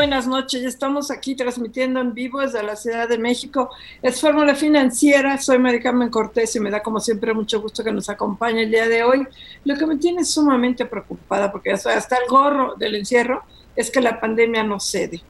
Buenas noches. Estamos aquí transmitiendo en vivo desde la Ciudad de México. Es Fórmula Financiera. Soy Maricarmen Cortés y me da como siempre mucho gusto que nos acompañe el día de hoy. Lo que me tiene sumamente preocupada, porque hasta el gorro del encierro, es que la pandemia no cede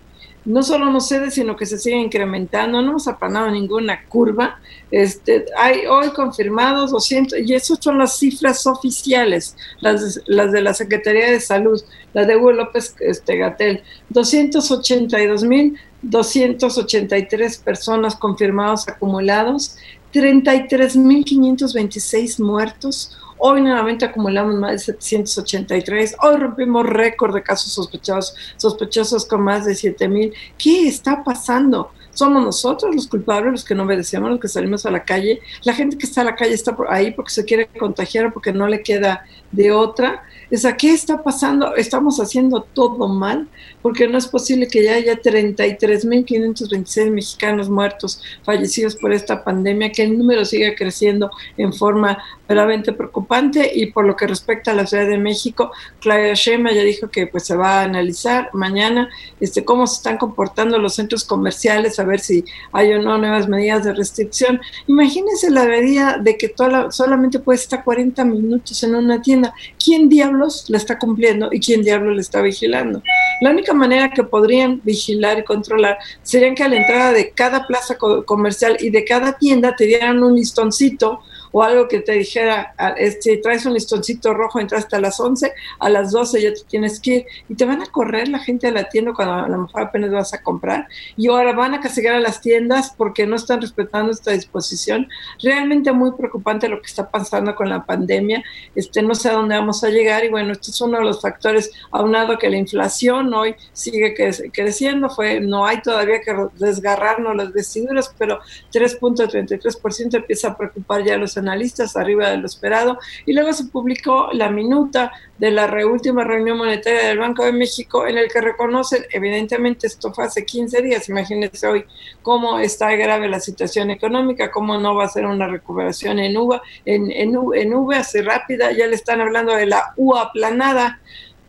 no solo no cede, sino que se sigue incrementando, no hemos aplanado ninguna curva. Este, hay hoy confirmados 200, y esas son las cifras oficiales, las, de la Secretaría de Salud, la de Hugo López este, Gatel, 282.283 personas confirmados acumulados, 33.526 muertos, Hoy nuevamente acumulamos más de 783. Hoy rompimos récord de casos sospechosos, sospechosos con más de 7000. ¿Qué está pasando? Somos nosotros los culpables, los que no obedecemos, los que salimos a la calle. La gente que está a la calle está ahí porque se quiere contagiar porque no le queda de otra. O sea, ¿qué está pasando? Estamos haciendo todo mal porque no es posible que ya haya 33.526 mexicanos muertos, fallecidos por esta pandemia, que el número siga creciendo en forma verdaderamente preocupante y por lo que respecta a la Ciudad de México, Claudia Sheinbaum ya dijo que pues se va a analizar mañana este cómo se están comportando los centros comerciales, a ver si hay o no nuevas medidas de restricción. Imagínense la medida de que toda solamente puede estar 40 minutos en una tienda. ¿Quién diablos la está cumpliendo y quién diablos le está vigilando? La única manera que podrían vigilar y controlar sería que a la entrada de cada plaza comercial y de cada tienda te dieran un listoncito o algo que te dijera, si traes un listoncito rojo, entraste a las 11, a las 12 ya te tienes que ir y te van a correr la gente a la tienda cuando a lo mejor apenas vas a comprar. Y ahora van a castigar a las tiendas porque no están respetando esta disposición. Realmente muy preocupante lo que está pasando con la pandemia, este, no sé a dónde vamos a llegar y bueno, este es uno de los factores aunado que la inflación hoy sigue creciendo, fue, no hay todavía que desgarrarnos las vestiduras, pero 3.33% empieza a preocupar ya los analistas arriba de lo esperado. Y luego se publicó la minuta de la última reunión monetaria del Banco de México en el que reconocen, evidentemente esto fue hace 15 días, imagínense hoy cómo está grave la situación económica, cómo no va a ser una recuperación en UVA, en, en, en UVA así rápida, ya le están hablando de la U aplanada.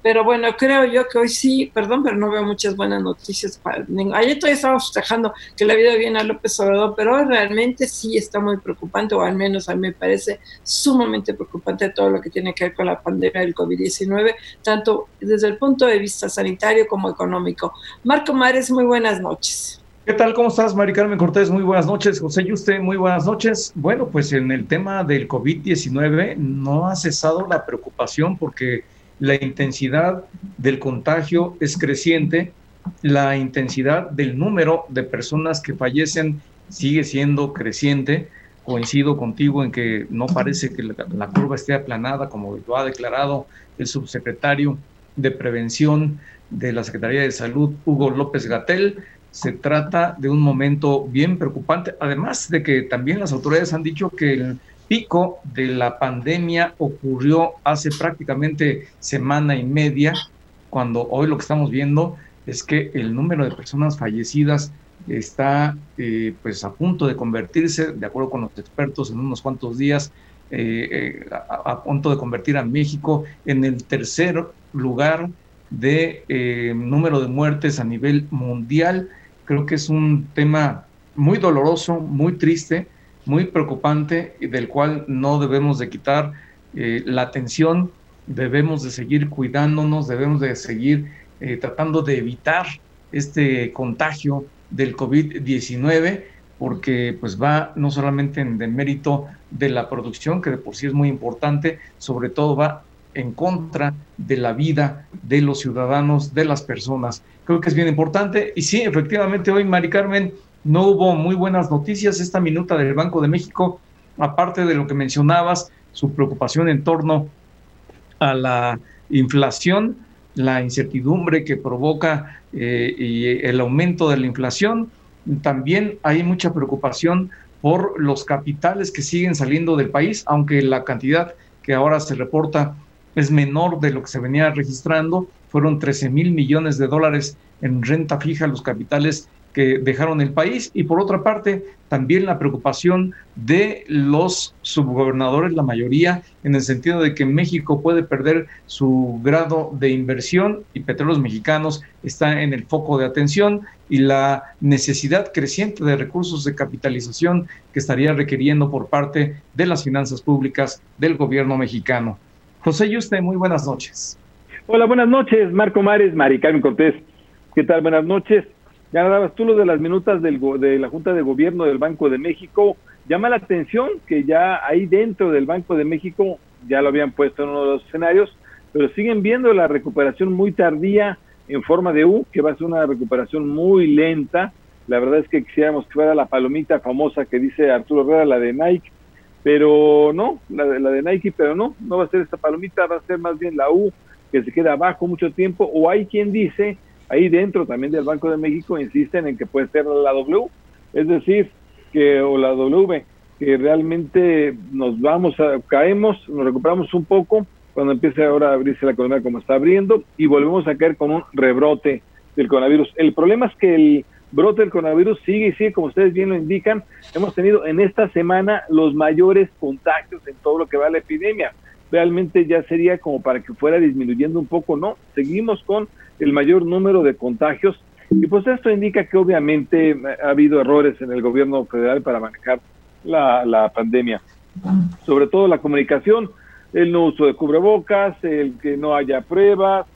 Pero bueno, creo yo que hoy sí, perdón, pero no veo muchas buenas noticias. Para, ayer todavía estábamos festejando que le había bien a López Obrador, pero hoy realmente sí está muy preocupante, o al menos a mí me parece sumamente preocupante todo lo que tiene que ver con la pandemia del COVID-19, tanto desde el punto de vista sanitario como económico. Marco Mares, muy buenas noches. ¿Qué tal? ¿Cómo estás, Mari Carmen Cortés? Muy buenas noches. José Yuste, muy buenas noches. Bueno, pues en el tema del COVID-19 no ha cesado la preocupación porque la intensidad del contagio es creciente, la intensidad del número de personas que fallecen sigue siendo creciente. Coincido contigo en que no parece que la, curva esté aplanada, como lo ha declarado el subsecretario de Prevención de la Secretaría de Salud, Hugo López Gatel. Se trata de un momento bien preocupante, además de que también las autoridades han dicho que el pico de la pandemia ocurrió hace prácticamente semana y media, cuando hoy lo que estamos viendo es que el número de personas fallecidas está eh, pues a punto de convertirse, de acuerdo con los expertos, en unos cuantos días, eh, eh, a, punto de convertir a México en el tercer lugar de número de muertes a nivel mundial. Creo que es un tema muy doloroso, muy triste, muy preocupante y del cual no debemos de quitar eh, la atención, debemos de seguir cuidándonos, debemos de seguir eh, tratando de evitar este contagio del COVID-19 porque pues va no solamente en mérito de la producción, que de por sí es muy importante, sobre todo va en contra de la vida de los ciudadanos, de las personas. Creo que es bien importante. Y sí, efectivamente, hoy, Mari Carmen, no hubo muy buenas noticias esta minuta del Banco de México, aparte de lo que mencionabas, su preocupación en torno a la inflación, la incertidumbre que provoca eh, y el aumento de la inflación. También hay mucha preocupación por los capitales que siguen saliendo del país, aunque la cantidad que ahora se reporta es menor de lo que se venía registrando. Fueron 13 mil millones de dólares en renta fija los capitales que dejaron el país y por otra parte también la preocupación de los subgobernadores, la mayoría, en el sentido de que México puede perder su grado de inversión y Petróleos Mexicanos está en el foco de atención y la necesidad creciente de recursos de capitalización que estaría requiriendo por parte de las finanzas públicas del gobierno mexicano. José Yuste, muy buenas noches. Hola, buenas noches, Marco Mares, Maricarmen Cortés. ¿Qué tal? Buenas noches. Ya dabas tú lo de las minutas del, de la Junta de Gobierno del Banco de México. Llama la atención que ya ahí dentro del Banco de México ya lo habían puesto en uno de los escenarios, pero siguen viendo la recuperación muy tardía en forma de U, que va a ser una recuperación muy lenta. La verdad es que quisiéramos que fuera la palomita famosa que dice Arturo Herrera, la de Nike, pero no, la de, la de Nike, pero no, no va a ser esta palomita, va a ser más bien la U, que se queda abajo mucho tiempo, o hay quien dice ahí dentro también del Banco de México insisten en que puede ser la W, es decir, que o la W, que realmente nos vamos a, caemos, nos recuperamos un poco cuando empiece ahora a abrirse la economía como está abriendo y volvemos a caer con un rebrote del coronavirus. El problema es que el brote del coronavirus sigue y sigue, como ustedes bien lo indican, hemos tenido en esta semana los mayores contagios en todo lo que va a la epidemia. Realmente ya sería como para que fuera disminuyendo un poco, ¿no? Seguimos con el mayor número de contagios. Y pues esto indica que obviamente ha habido errores en el gobierno federal para manejar la, pandemia. Sobre todo la comunicación, el no uso de cubrebocas, el que no haya pruebas,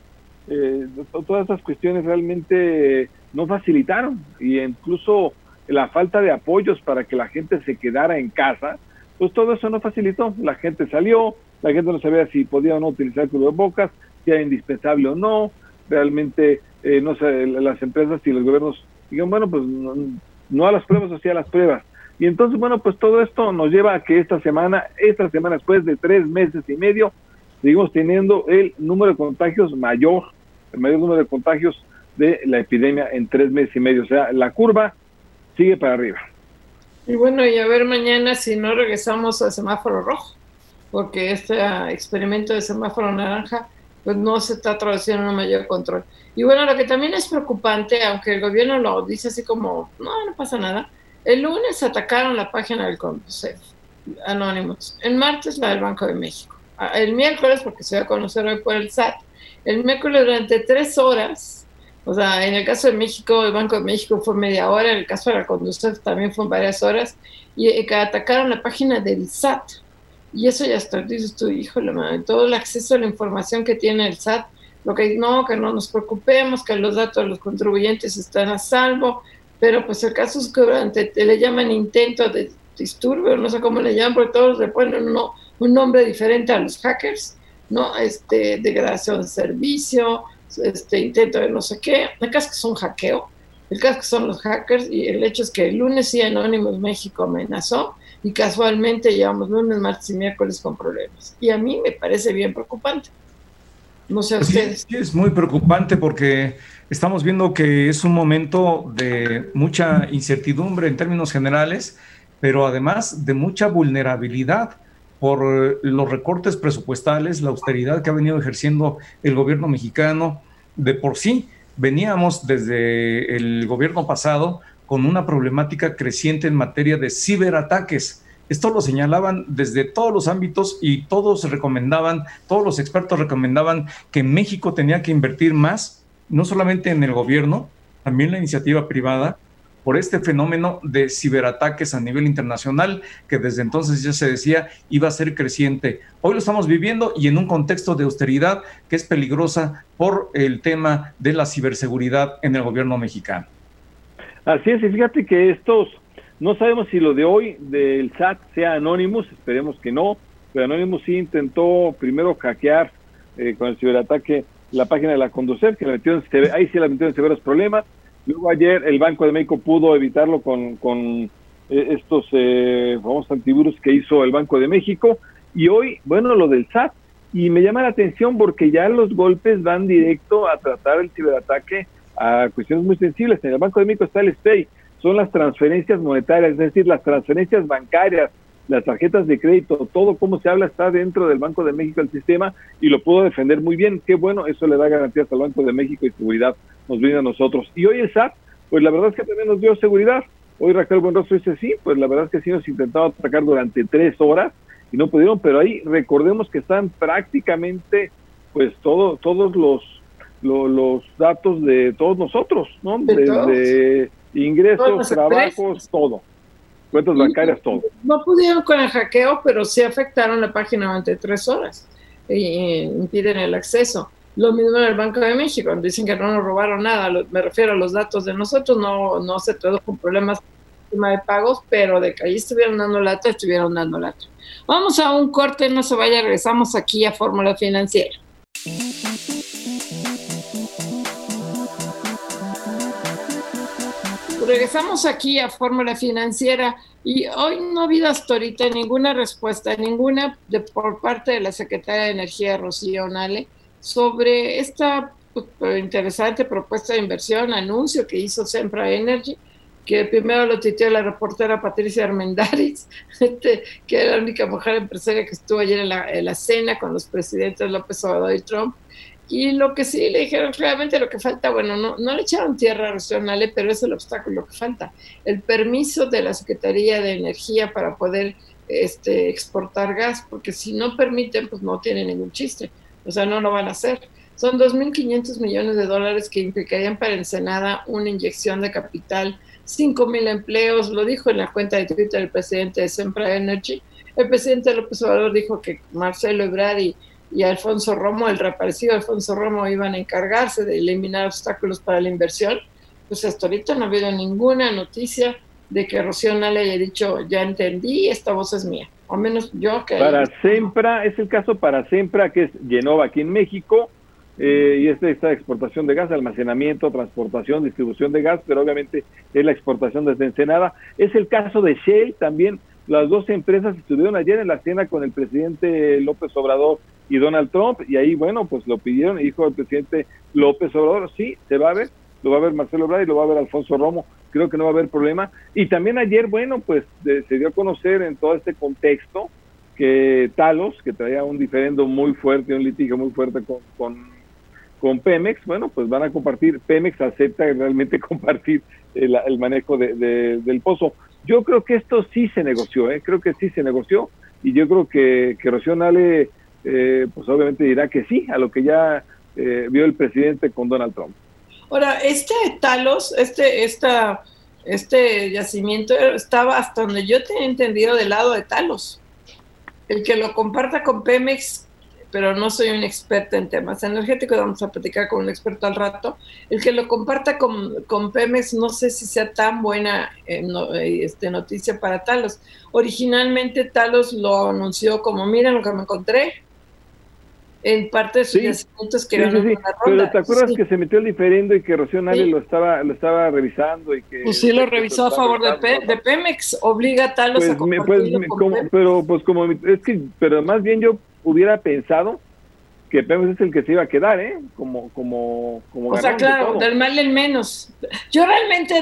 eh, todas estas cuestiones realmente no facilitaron y incluso la falta de apoyos para que la gente se quedara en casa, pues todo eso no facilitó. La gente salió, la gente no sabía si podía o no utilizar cubrebocas, si era indispensable o no, realmente, eh, no sé, las empresas y los gobiernos digan, bueno, pues no, a las pruebas, o a las pruebas. Y entonces, bueno, pues todo esto nos lleva a que esta semana, esta semana después de tres meses y medio, seguimos teniendo el número de contagios mayor, el mayor número de contagios de la epidemia en tres meses y medio. O sea, la curva sigue para arriba. Y bueno, y a ver mañana si no regresamos al semáforo rojo, porque este experimento de semáforo naranja pues no se está traduciendo en un mayor control. Y bueno, lo que también es preocupante, aunque el gobierno lo dice así como, no, no pasa nada, el lunes atacaron la página del CONDUCEF, Anónimos, el martes la del Banco de México, el miércoles, porque se va a conocer hoy por el SAT, el miércoles durante tres horas, o sea, en el caso de México, el Banco de México fue media hora, en el caso de la Conducef también fue varias horas, y eh, que atacaron la página del SAT, y eso ya está, dices tú, híjole, madre, todo el acceso a la información que tiene el SAT, lo que no, que no nos preocupemos, que los datos de los contribuyentes están a salvo, pero pues el caso es que durante, le llaman intento de disturbio, no sé cómo le llaman, porque todos le ponen un nombre diferente a los hackers, ¿no? Este, degradación de servicio, este, intento de no sé qué, el caso es que es un hackeo, el caso es que son los hackers, y el hecho es que el lunes sí Anonymous México amenazó, y casualmente llevamos lunes, martes y miércoles con problemas. Y a mí me parece bien preocupante. No sé a ustedes. Sí, es muy preocupante porque estamos viendo que es un momento de mucha incertidumbre en términos generales, pero además de mucha vulnerabilidad por los recortes presupuestales, la austeridad que ha venido ejerciendo el gobierno mexicano de por sí. Veníamos desde el gobierno pasado con una problemática creciente en materia de ciberataques. Esto lo señalaban desde todos los ámbitos y todos recomendaban, todos los expertos recomendaban que México tenía que invertir más, no solamente en el gobierno, también la iniciativa privada, por este fenómeno de ciberataques a nivel internacional, que desde entonces ya se decía iba a ser creciente. Hoy lo estamos viviendo y en un contexto de austeridad que es peligrosa por el tema de la ciberseguridad en el gobierno mexicano. Así es, y fíjate que estos, no sabemos si lo de hoy del SAT sea Anonymous, esperemos que no, pero Anonymous sí intentó primero hackear eh, con el ciberataque la página de la Conducef, que la metieron, ahí sí la metieron en severos problemas. Luego ayer el Banco de México pudo evitarlo con, con eh, estos eh, famosos antivirus que hizo el Banco de México. Y hoy, bueno, lo del SAT, Y me llama la atención porque ya los golpes van directo a tratar el ciberataque a cuestiones muy sensibles. En el Banco de México está el SPEI, son las transferencias monetarias, es decir, las transferencias bancarias, las tarjetas de crédito, todo como se habla está dentro del Banco de México el sistema y lo puedo defender muy bien. Qué bueno, eso le da garantías al Banco de México y seguridad nos viene a nosotros. Y hoy el SAT, pues la verdad es que también nos dio seguridad. Hoy Raquel Buenrostro dice sí, pues la verdad es que sí nos intentaron atacar durante tres horas y no pudieron, pero ahí recordemos que están prácticamente pues todo, todos los, los, datos de todos nosotros, ¿no? Desde ingresos, trabajos, todo. Cuentas bancarias, todo. No pudieron con el hackeo, pero sí afectaron la página durante tres horas y impiden el acceso. Lo mismo en el Banco de México, dicen que no nos robaron nada, me refiero a los datos de nosotros, no, no se tradujo con problemas de pagos, pero de que ahí estuvieron dando lata, estuvieron dando lata. Vamos a un corte, no se vaya, regresamos aquí a Fórmula Financiera. Regresamos aquí a Fórmula Financiera y hoy no ha habido hasta ahorita ninguna respuesta, ninguna por parte de la Secretaria de Energía, Rocío Nale, sobre esta pues, interesante propuesta de inversión, anuncio que hizo Sempra Energy, que primero lo titió la reportera Patricia Armendáriz, este, que era la única mujer empresaria que estuvo ayer en la, en la, cena con los presidentes López Obrador y Trump. Y lo que sí le dijeron, realmente lo que falta, bueno, no, no le echaron tierra regional, pero es el obstáculo que falta, el permiso de la Secretaría de Energía para poder este, exportar gas, porque si no permiten, pues no tiene ningún chiste, o sea, no lo van a hacer. Son 2.500 millones de dólares que implicarían para Ensenada una inyección de capital 5 mil empleos, lo dijo en la cuenta de Twitter el presidente de Sempra Energy. El presidente López Obrador dijo que Marcelo Ebrard y, Alfonso Romo, el reaparecido Alfonso Romo, iban a encargarse de eliminar obstáculos para la inversión. Pues hasta ahorita no ha habido ninguna noticia de que Rocío Nale haya dicho, ya entendí, esta voz es mía. O menos yo que... Para Sempra, es el caso para Sempra, que es Genova aquí en México, eh, y esta, esta exportación de gas, almacenamiento, transportación, distribución de gas, pero obviamente es la exportación desde Ensenada. Es el caso de Shell también. Las dos empresas estuvieron ayer en la cena con el presidente López Obrador y Donald Trump, y ahí, bueno, pues lo pidieron, y dijo el presidente López Obrador, sí, se va a ver, lo va a ver Marcelo Obrador lo va a ver Alfonso Romo, creo que no va a haber problema. Y también ayer, bueno, pues se dio a conocer en todo este contexto que Talos, que traía un diferendo muy fuerte, un litigio muy fuerte con, con con Pemex, bueno, pues van a compartir, Pemex acepta realmente compartir el, manejo de, del pozo. Yo creo que esto sí se negoció, ¿eh? creo que sí se negoció y yo creo que, que Rocío Nale, eh, pues obviamente dirá que sí, a lo que ya eh, vio el presidente con Donald Trump. Ahora, este Talos, este, esta, este yacimiento estaba hasta donde yo tenía entendido del lado de Talos. El que lo comparta con Pemex pero no soy un experta en temas energéticos, vamos a platicar con un experto al rato. El que lo comparta con, con Pemex no sé si sea tan buena eh, eh, este, noticia para Talos. Originalmente Talos lo anunció como, miren lo que me encontré, en parte de sus yacimientos que sí, sí, Pero ¿te acuerdas que se metió el diferendo y que Rocío Nale lo estaba lo estaba revisando y que pues sí lo revisó a favor de, de, Pemex obliga a Talos pues a compartirlo pues, pero pues como es que pero más bien yo hubiera pensado que Pemex es el que se iba a quedar, ¿eh? Como, como, como O sea, claro, del mal en menos. Yo realmente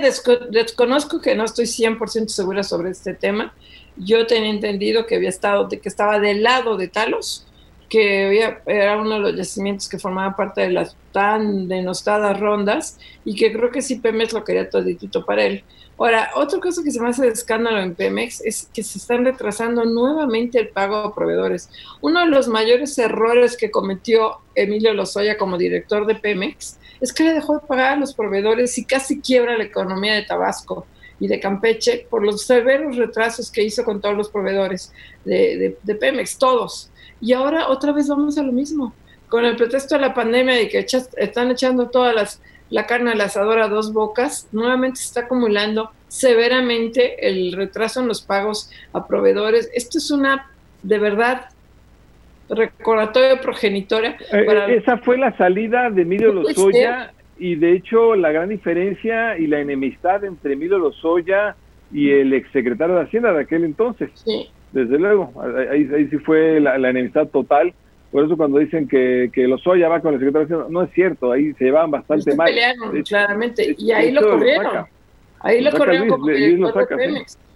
desconozco que no estoy 100% segura sobre este tema. Yo tenía entendido que había estado, de que estaba del lado de Talos, que era uno de los yacimientos que formaba parte de las tan denostadas rondas y que creo que sí Pemex lo quería toditito para él. Ahora, otra cosa que se me hace de escándalo en Pemex es que se están retrasando nuevamente el pago a proveedores. Uno de los mayores errores que cometió Emilio Lozoya como director de Pemex es que le dejó de pagar a los proveedores y casi quiebra la economía de Tabasco y de Campeche por los severos retrasos que hizo con todos los proveedores de, de Pemex, todos. Y ahora otra vez vamos a lo mismo, con el pretexto de la pandemia y que están echando todas las la carne al asador a dos bocas, nuevamente se está acumulando severamente el retraso en los pagos a proveedores. Esto es una, de verdad, recordatorio progenitora. Eh, eh, esa fue la salida de Emilio Lozoya y de hecho la gran diferencia y la enemistad entre Emilio Lozoya y el exsecretario de Hacienda de aquel entonces. Sí. Desde luego, ahí, sí fue la, enemistad total Por eso cuando dicen que, que Lozoya va con el secretario no es cierto, ahí se llevaban bastante mal. Pelearon, claramente, y ahí lo corrieron. ahí lo, corrieron como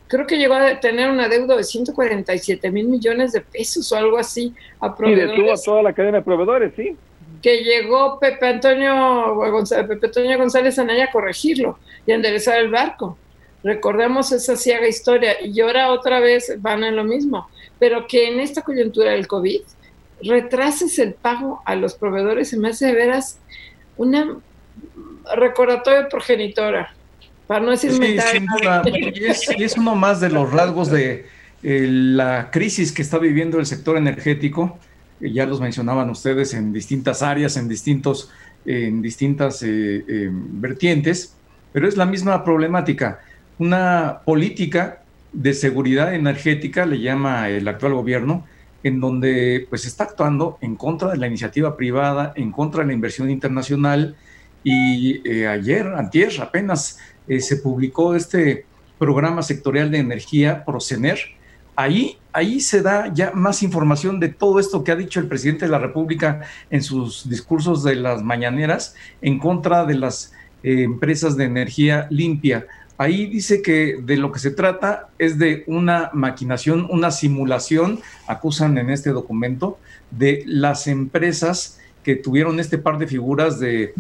Creo que llegó a tener una deuda de 147 mil millones de pesos o algo así a proveedores. Y detuvo a toda la cadena de proveedores, sí. Que llegó Pepe Antonio González, Pepe Antonio González Anaya a corregirlo y a enderezar el barco. Recordemos esa ciega historia y ahora otra vez van en lo mismo. Pero que en esta coyuntura del COVID retrases el pago a los proveedores se me hace de veras una recordatorio progenitora, para no decir sí, sin duda. Y es, uno más de los rasgos de eh, la crisis que está viviendo el sector energético. ya los mencionaban ustedes en distintas áreas, en, distintos, en distintas eh, eh, vertientes, pero es la misma problemática. Una política de seguridad energética, le llama el actual gobierno, en donde pues está actuando en contra de la iniciativa privada, en contra de la inversión internacional. Y eh, ayer, antier, apenas eh, se publicó este programa sectorial de energía, Procener. Ahí, ahí se da ya más información de todo esto que ha dicho el presidente de la República en sus discursos de las mañaneras en contra de las eh, empresas de energía limpia. Ahí dice que de lo que se trata es de una maquinación, una simulación, acusan en este documento, de las empresas que tuvieron este par de figuras de,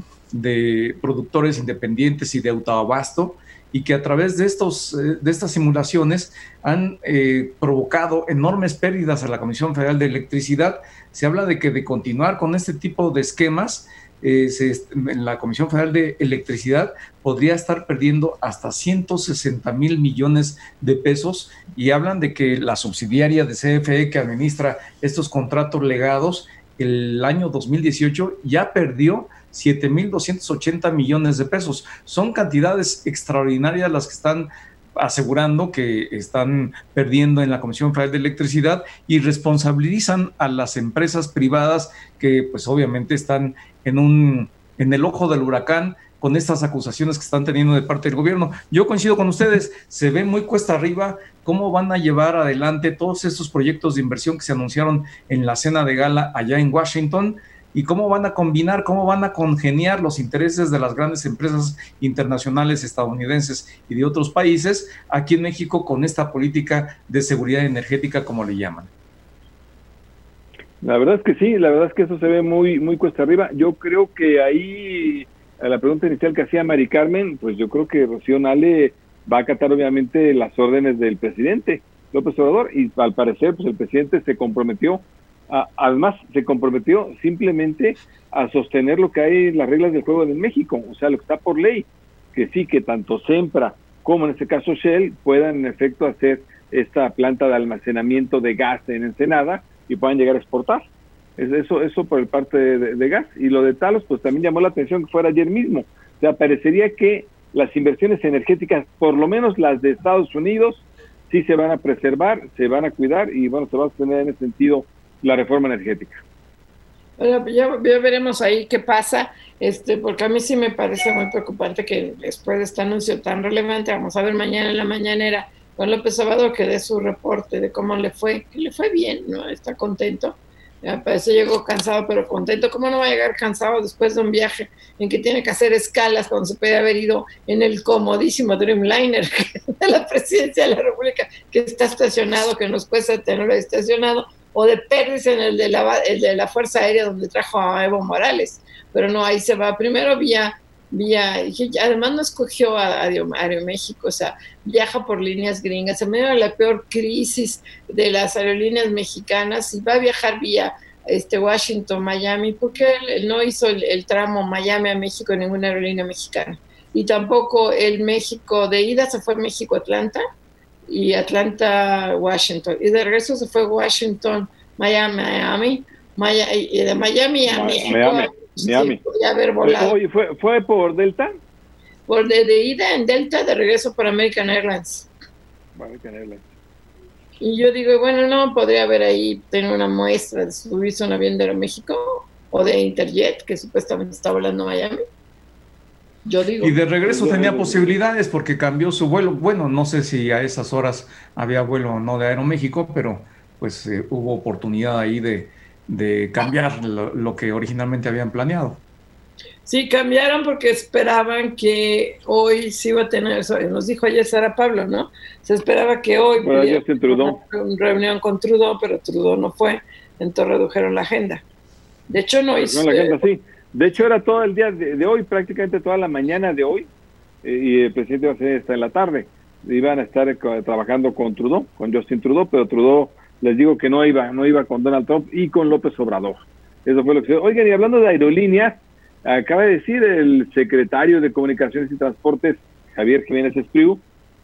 productores independientes y de autoabasto y que a través de, estos, eh, de estas simulaciones han eh, provocado enormes pérdidas a la Comisión Federal de Electricidad. Se habla de que de continuar con este tipo de esquemas, eh, la Comisión Federal de Electricidad podría estar perdiendo hasta 160 mil millones de pesos y hablan de que la subsidiaria de CFE que administra estos contratos legados el año 2018 ya perdió 7.280 millones de pesos. Son cantidades extraordinarias las que están asegurando que están perdiendo en la Comisión Federal de Electricidad y responsabilizan a las empresas privadas que pues obviamente están en un en el ojo del huracán con estas acusaciones que están teniendo de parte del gobierno. Yo coincido con ustedes, se ve muy cuesta arriba cómo van a llevar adelante todos estos proyectos de inversión que se anunciaron en la cena de gala allá en Washington y cómo van a combinar, cómo van a congeniar los intereses de las grandes empresas internacionales estadounidenses y de otros países aquí en México con esta política de seguridad energética, como le llaman. La verdad es que sí, la verdad es que eso se ve muy, muy cuesta arriba. Yo creo que ahí, a la pregunta inicial que hacía Mari Carmen, pues yo creo que Rocío Nale va a acatar obviamente las órdenes del presidente López Obrador y al parecer pues el presidente se comprometió además se comprometió simplemente a sostener lo que hay en las reglas del juego en México, o sea, lo que está por ley, que sí, que tanto Sempra como en este caso Shell puedan en efecto hacer esta planta de almacenamiento de gas en Ensenada y puedan llegar a exportar. Es eso, eso por el parte de, gas. Y lo de Talos, pues también llamó la atención que fuera ayer mismo. O sea, parecería que las inversiones energéticas, por lo menos las de Estados Unidos, sí se van a preservar, se van a cuidar y bueno, se va a tener en ese sentido la reforma energética. ya, veremos ahí qué pasa, este, porque a mí sí me parece muy preocupante que después de este anuncio tan relevante, vamos a ver mañana en la mañanera, Juan López Obrador que dé su reporte de cómo le fue, que le fue bien, ¿no? Está contento. Me parece llegó cansado, pero contento. ¿Cómo no va a llegar cansado después de un viaje en que tiene que hacer escalas cuando se puede haber ido en el comodísimo Dreamliner de la presidencia de la República, que está estacionado, que nos cuesta tenerlo estacionado? O de Pérez en el de, la, de la Fuerza Aérea donde trajo a Evo Morales, pero no, ahí se va. Primero vía, vía además no escogió a, Aeroméxico, o sea, viaja por líneas gringas, en medio de la peor crisis de las aerolíneas mexicanas y va a viajar vía este Washington, Miami, porque él, no hizo el, tramo Miami a México en ninguna aerolínea mexicana. Y tampoco el México de ida se fue México-Atlanta, y Atlanta, Washington. Y de regreso se fue Washington, Miami, Miami, Miami y de Miami a México. Miami, Miami. haber volado. Oye, ¿fue, ¿fue por Delta? Por de, ida en Delta, de regreso por American Airlines. American Airlines. Y yo digo, bueno, no, podría haber ahí tener una muestra de subirse un avión de Aeroméxico o de Interjet, que supuestamente está volando y de regreso tenía posibilidades porque cambió su vuelo. Bueno, no sé si a esas horas había vuelo o no de Aeroméxico, pero pues eh, hubo oportunidad ahí de, de cambiar lo, que originalmente habían planeado. Sí, cambiaron porque esperaban que hoy se iba a tener, nos dijo ayer Sara Pablo, ¿no? Se esperaba que hoy bueno, una reunión con Trudeau, pero Trudeau no fue, entonces redujeron la agenda. De hecho, no hizo. No, la agenda sí. De hecho, era todo el día de, hoy, prácticamente toda la mañana de hoy, eh, y el presidente iba a ser hasta en la tarde. Iban a estar trabajando con Trudeau, con Justin Trudeau, pero Trudeau les digo que no iba, no iba con Donald Trump y con López Obrador. Eso fue lo que se Oigan, y hablando de aerolíneas, acaba de decir el secretario de Comunicaciones y Transportes, Javier Jiménez Espriu,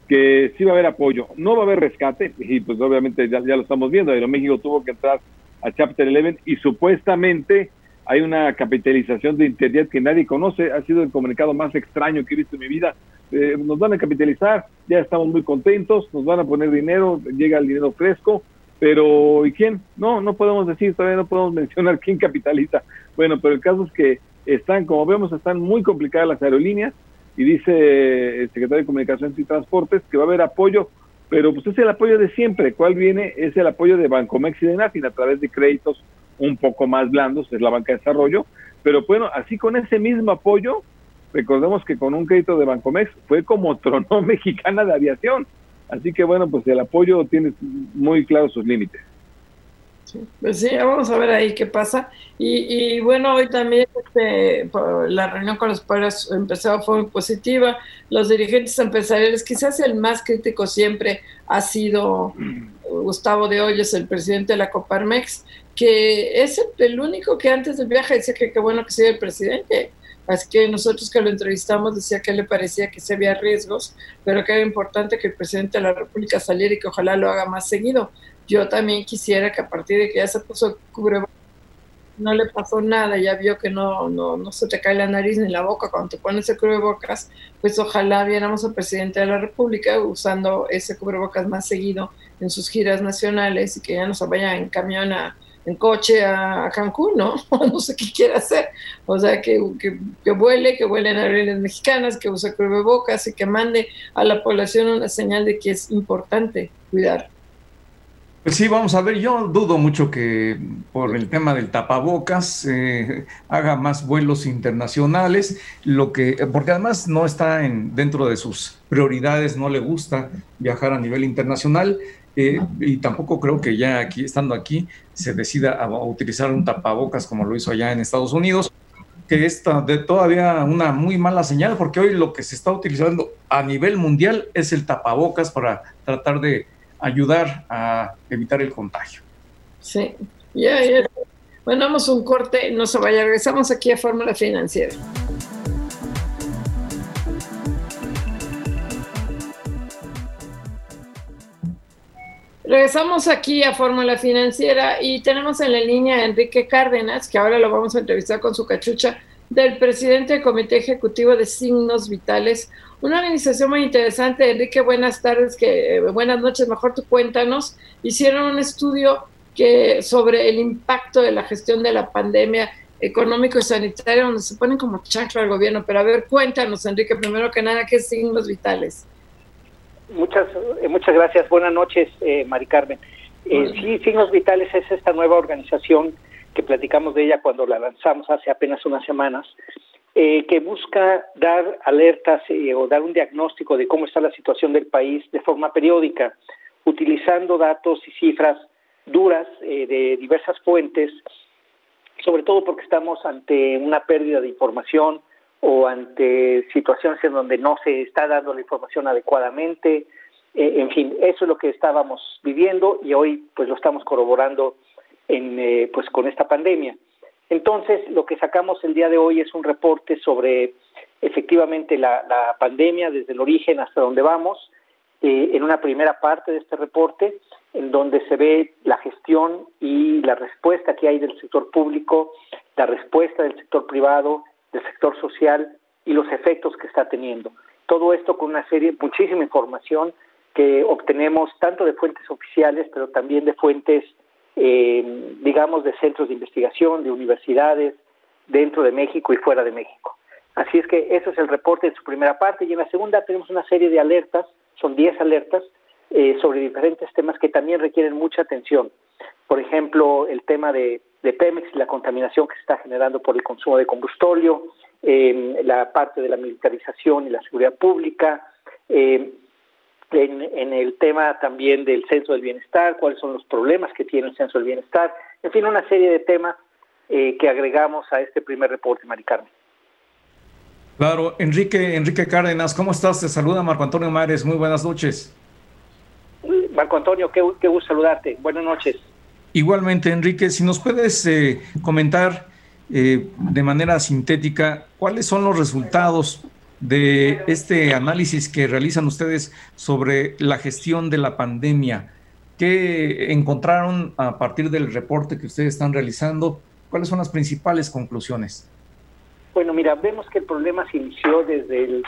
que sí va a haber apoyo. No va a haber rescate, y pues obviamente ya, ya lo estamos viendo. Aeroméxico tuvo que entrar a Chapter 11 y supuestamente hay una capitalización de Internet que nadie conoce. Ha sido el comunicado más extraño que he visto en mi vida. Eh, nos van a capitalizar, ya estamos muy contentos, nos van a poner dinero, llega el dinero fresco pero ¿y quién? No, no podemos decir, todavía no podemos mencionar quién capitaliza. Bueno, pero el caso es que están, como vemos, están muy complicadas las aerolíneas y dice el secretario de Comunicaciones y Transportes que va a haber apoyo, pero pues es el apoyo de siempre. ¿Cuál viene? Es el apoyo de Bancomex y de Nafin a través de créditos un poco más blandos, es la banca de desarrollo, pero bueno, así con ese mismo apoyo, recordemos que con un crédito de Bancomex fue como tronó mexicana de aviación Así que bueno, pues el apoyo tiene muy claros sus límites. pues sí, vamos a ver ahí qué pasa. Y, bueno, hoy también este, la reunión con los padres empezó, fue muy positiva. Los dirigentes empresariales, quizás el más crítico siempre ha sido Gustavo de Hoyos, el presidente de la Coparmex, que es el, único que antes del viaje decía que qué bueno que sea el presidente Así que nosotros que lo entrevistamos decía que le parecía que se había riesgos, pero que era importante que el presidente de la República saliera y que ojalá lo haga más seguido. Yo también quisiera que a partir de que ya se puso cubrebocas, no le pasó nada, ya vio que no, no, no se te cae la nariz ni la boca cuando te pones el cubrebocas, pues ojalá viéramos al presidente de la República usando ese cubrebocas más seguido en sus giras nacionales y que ya no se vaya en camión a, en coche a, Cancún, ¿no? no sé qué quiere hacer. O sea, que, que, vuele, que vuele en aerolíneas mexicanas, que use cubrebocas y que mande a la población una señal de que es importante cuidar. Pues sí, vamos a ver, yo dudo mucho que por el tema del tapabocas eh, haga más vuelos internacionales, lo que, porque además no está en, dentro de sus prioridades, no le gusta viajar a nivel internacional. Eh, y tampoco creo que ya aquí, estando aquí, se decida a, utilizar un tapabocas como lo hizo allá en Estados Unidos, que es todavía una muy mala señal, porque hoy lo que se está utilizando a nivel mundial es el tapabocas para tratar de ayudar a evitar el contagio. Sí, ya, ya. Bueno, vamos un corte, no se vaya, regresamos aquí a Fórmula Financiera. Regresamos aquí a Fórmula Financiera y tenemos en la línea a Enrique Cárdenas, que ahora lo vamos a entrevistar con su cachucha, del presidente del Comité Ejecutivo de Signos Vitales, una organización muy interesante. Enrique, buenas tardes, que, buenas noches, mejor tú cuéntanos. Hicieron un estudio que, sobre el impacto de la gestión de la pandemia económico y sanitaria, donde se ponen como chancla al gobierno. Pero a ver, cuéntanos, Enrique, primero que nada, ¿qué Signos Vitales? Muchas, eh, muchas gracias. Buenas noches, eh, Mari Carmen. Eh, sí, Signos Vitales es esta nueva organización que platicamos de ella cuando la lanzamos hace apenas unas semanas, eh, que busca dar alertas o dar un diagnóstico de cómo está la situación del país de forma periódica, utilizando datos y cifras duras de diversas fuentes, sobre todo porque estamos ante una pérdida de información, o ante situaciones en donde no se está dando la información adecuadamente. Eh, en fin, eso es lo que estábamos viviendo y hoy pues lo estamos corroborando en, eh, pues con esta pandemia. Entonces, lo que sacamos el día de hoy es un reporte sobre efectivamente la, la pandemia desde el origen hasta donde vamos, eh, en una primera parte de este reporte, en donde se ve la gestión y la respuesta que hay del sector público, la respuesta del sector privado, del sector social y los efectos que está teniendo. Todo esto con una serie, muchísima información que obtenemos tanto de fuentes oficiales, pero también de fuentes, eh, digamos, de centros de investigación, de universidades, dentro de México y fuera de México. Así es que eso es el reporte en su primera parte y en la segunda tenemos una serie de alertas, son 10 alertas, eh, sobre diferentes temas que también requieren mucha atención. Por ejemplo, el tema de, Pemex y la contaminación que se está generando por el consumo de combustóleo, la parte de la militarización y la seguridad pública, en, en, el tema también del censo del bienestar, cuáles son los problemas que tiene el censo del bienestar, en fin, una serie de temas eh, que agregamos a este primer reporte, Mari Carmen. Claro, Enrique, Enrique Cárdenas, ¿cómo estás? Te saluda Marco Antonio Mares, muy buenas noches. Marco Antonio, qué, gusto saludarte, buenas noches. Igualmente, Enrique, si nos puedes eh, comentar eh, de manera sintética cuáles son los resultados de este análisis que realizan ustedes sobre la gestión de la pandemia. ¿Qué encontraron a partir del reporte que ustedes están realizando? ¿Cuáles son las principales conclusiones? Bueno, mira, vemos que el problema se inició desde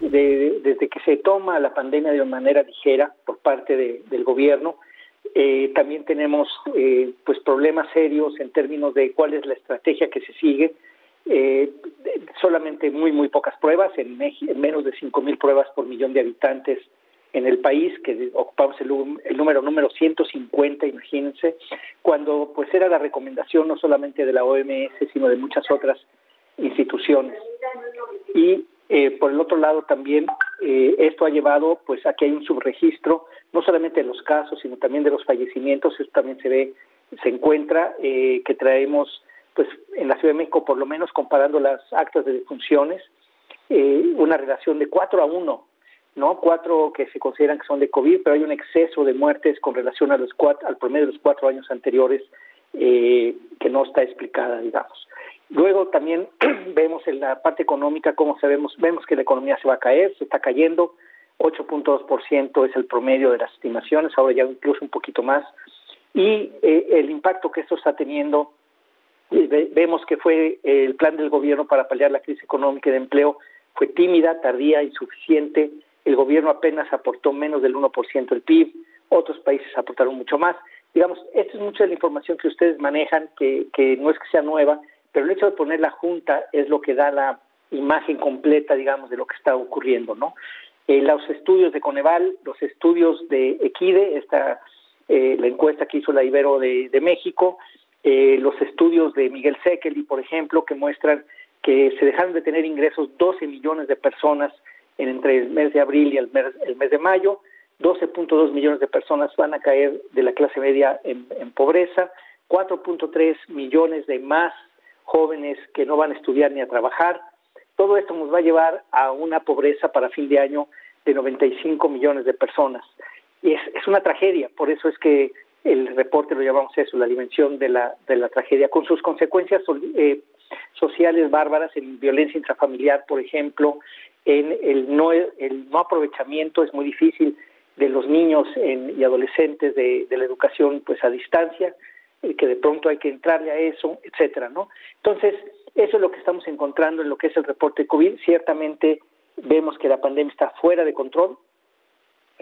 desde que se toma la pandemia de manera ligera por parte del gobierno. Eh, también tenemos eh, pues problemas serios en términos de cuál es la estrategia que se sigue. Eh, solamente muy muy pocas pruebas en, en menos de 5.000 pruebas por millón de habitantes en el país, que ocupamos el, número número 150, imagínense, cuando pues era la recomendación no solamente de la OMS, sino de muchas otras instituciones. Y eh, por el otro lado también eh, esto ha llevado pues a que hay un subregistro, no solamente de los casos, sino también de los fallecimientos, esto también se ve, se encuentra, eh, que traemos pues en la Ciudad de México, por lo menos comparando las actas de defunciones, una relación de 4 a 1 ¿no? Cuatro que se consideran que son de COVID, pero hay un exceso de muertes con relación a los cuatro, al promedio de los cuatro años anteriores eh, que no está explicada, digamos. Luego también vemos en la parte económica cómo sabemos, vemos que la economía se va a caer, se está cayendo, 8.2% es el promedio de las estimaciones, ahora ya incluso un poquito más, y eh, el impacto que esto está teniendo, eh, vemos que fue el plan del gobierno para paliar la crisis económica y de empleo, fue tímida, tardía, insuficiente, el gobierno apenas aportó menos del 1% del PIB, otros países aportaron mucho más. Digamos, esta es mucha de la información que ustedes manejan, que, que no es que sea nueva, pero el hecho de poner la junta es lo que da la imagen completa, digamos, de lo que está ocurriendo, ¿no? Eh, los estudios de Coneval, los estudios de Equide, esta, eh, la encuesta que hizo la Ibero de, México, eh, los estudios de Miguel Sekeli, por ejemplo, que muestran que se dejaron de tener ingresos 12 millones de personas entre el mes de abril y el mes, el mes de mayo. 12.2 millones de personas van a caer de la clase media en, pobreza, 4.3 millones de más jóvenes que no van a estudiar ni a trabajar. Todo esto nos va a llevar a una pobreza para fin de año de 95 millones de personas. Y es, es una tragedia, por eso es que el reporte lo llamamos eso, la dimensión de la, de la tragedia, con sus consecuencias eh, sociales bárbaras en violencia intrafamiliar, por ejemplo, en el no, el no aprovechamiento es muy difícil de los niños y adolescentes de, la educación pues a distancia, que de pronto hay que entrarle a eso, etcétera, ¿no? Entonces, eso es lo que estamos encontrando en lo que es el reporte COVID. Ciertamente vemos que la pandemia está fuera de control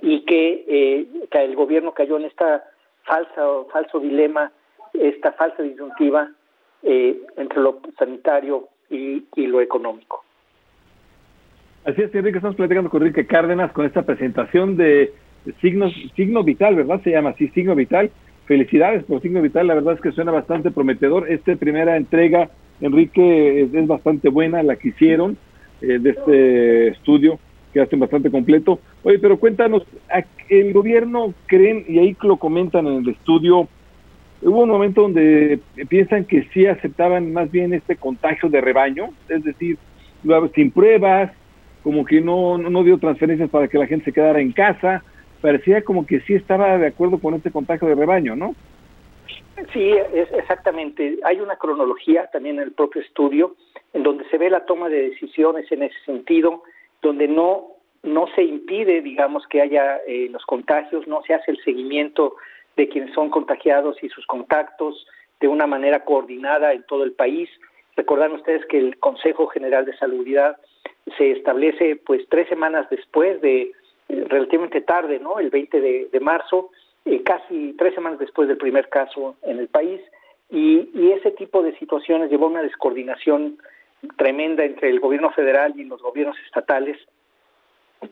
y que, eh, que el gobierno cayó en esta falsa falso dilema, esta falsa disyuntiva eh, entre lo sanitario y lo económico. Así es, Enrique, estamos platicando con Enrique Cárdenas con esta presentación de signos, signo vital, ¿verdad? Se llama así, signo vital. Felicidades por signo vital, la verdad es que suena bastante prometedor. Esta primera entrega, Enrique, es, bastante buena, la que hicieron eh, de este estudio, que hacen bastante completo. Oye, pero cuéntanos, el gobierno creen, y ahí lo comentan en el estudio, hubo un momento donde piensan que sí aceptaban más bien este contagio de rebaño, es decir, sin pruebas, como que no, no dio transferencias para que la gente se quedara en casa, parecía como que sí estaba de acuerdo con este contagio de rebaño, ¿no? Sí, es exactamente. Hay una cronología también en el propio estudio en donde se ve la toma de decisiones en ese sentido, donde no no se impide, digamos, que haya eh, los contagios, no se hace el seguimiento de quienes son contagiados y sus contactos de una manera coordinada en todo el país. Recordan ustedes que el Consejo General de Salubridad se establece pues tres semanas después de relativamente tarde, ¿no? El 20 de, marzo, eh, casi tres semanas después del primer caso en el país, y, ese tipo de situaciones llevó a una descoordinación tremenda entre el gobierno federal y los gobiernos estatales,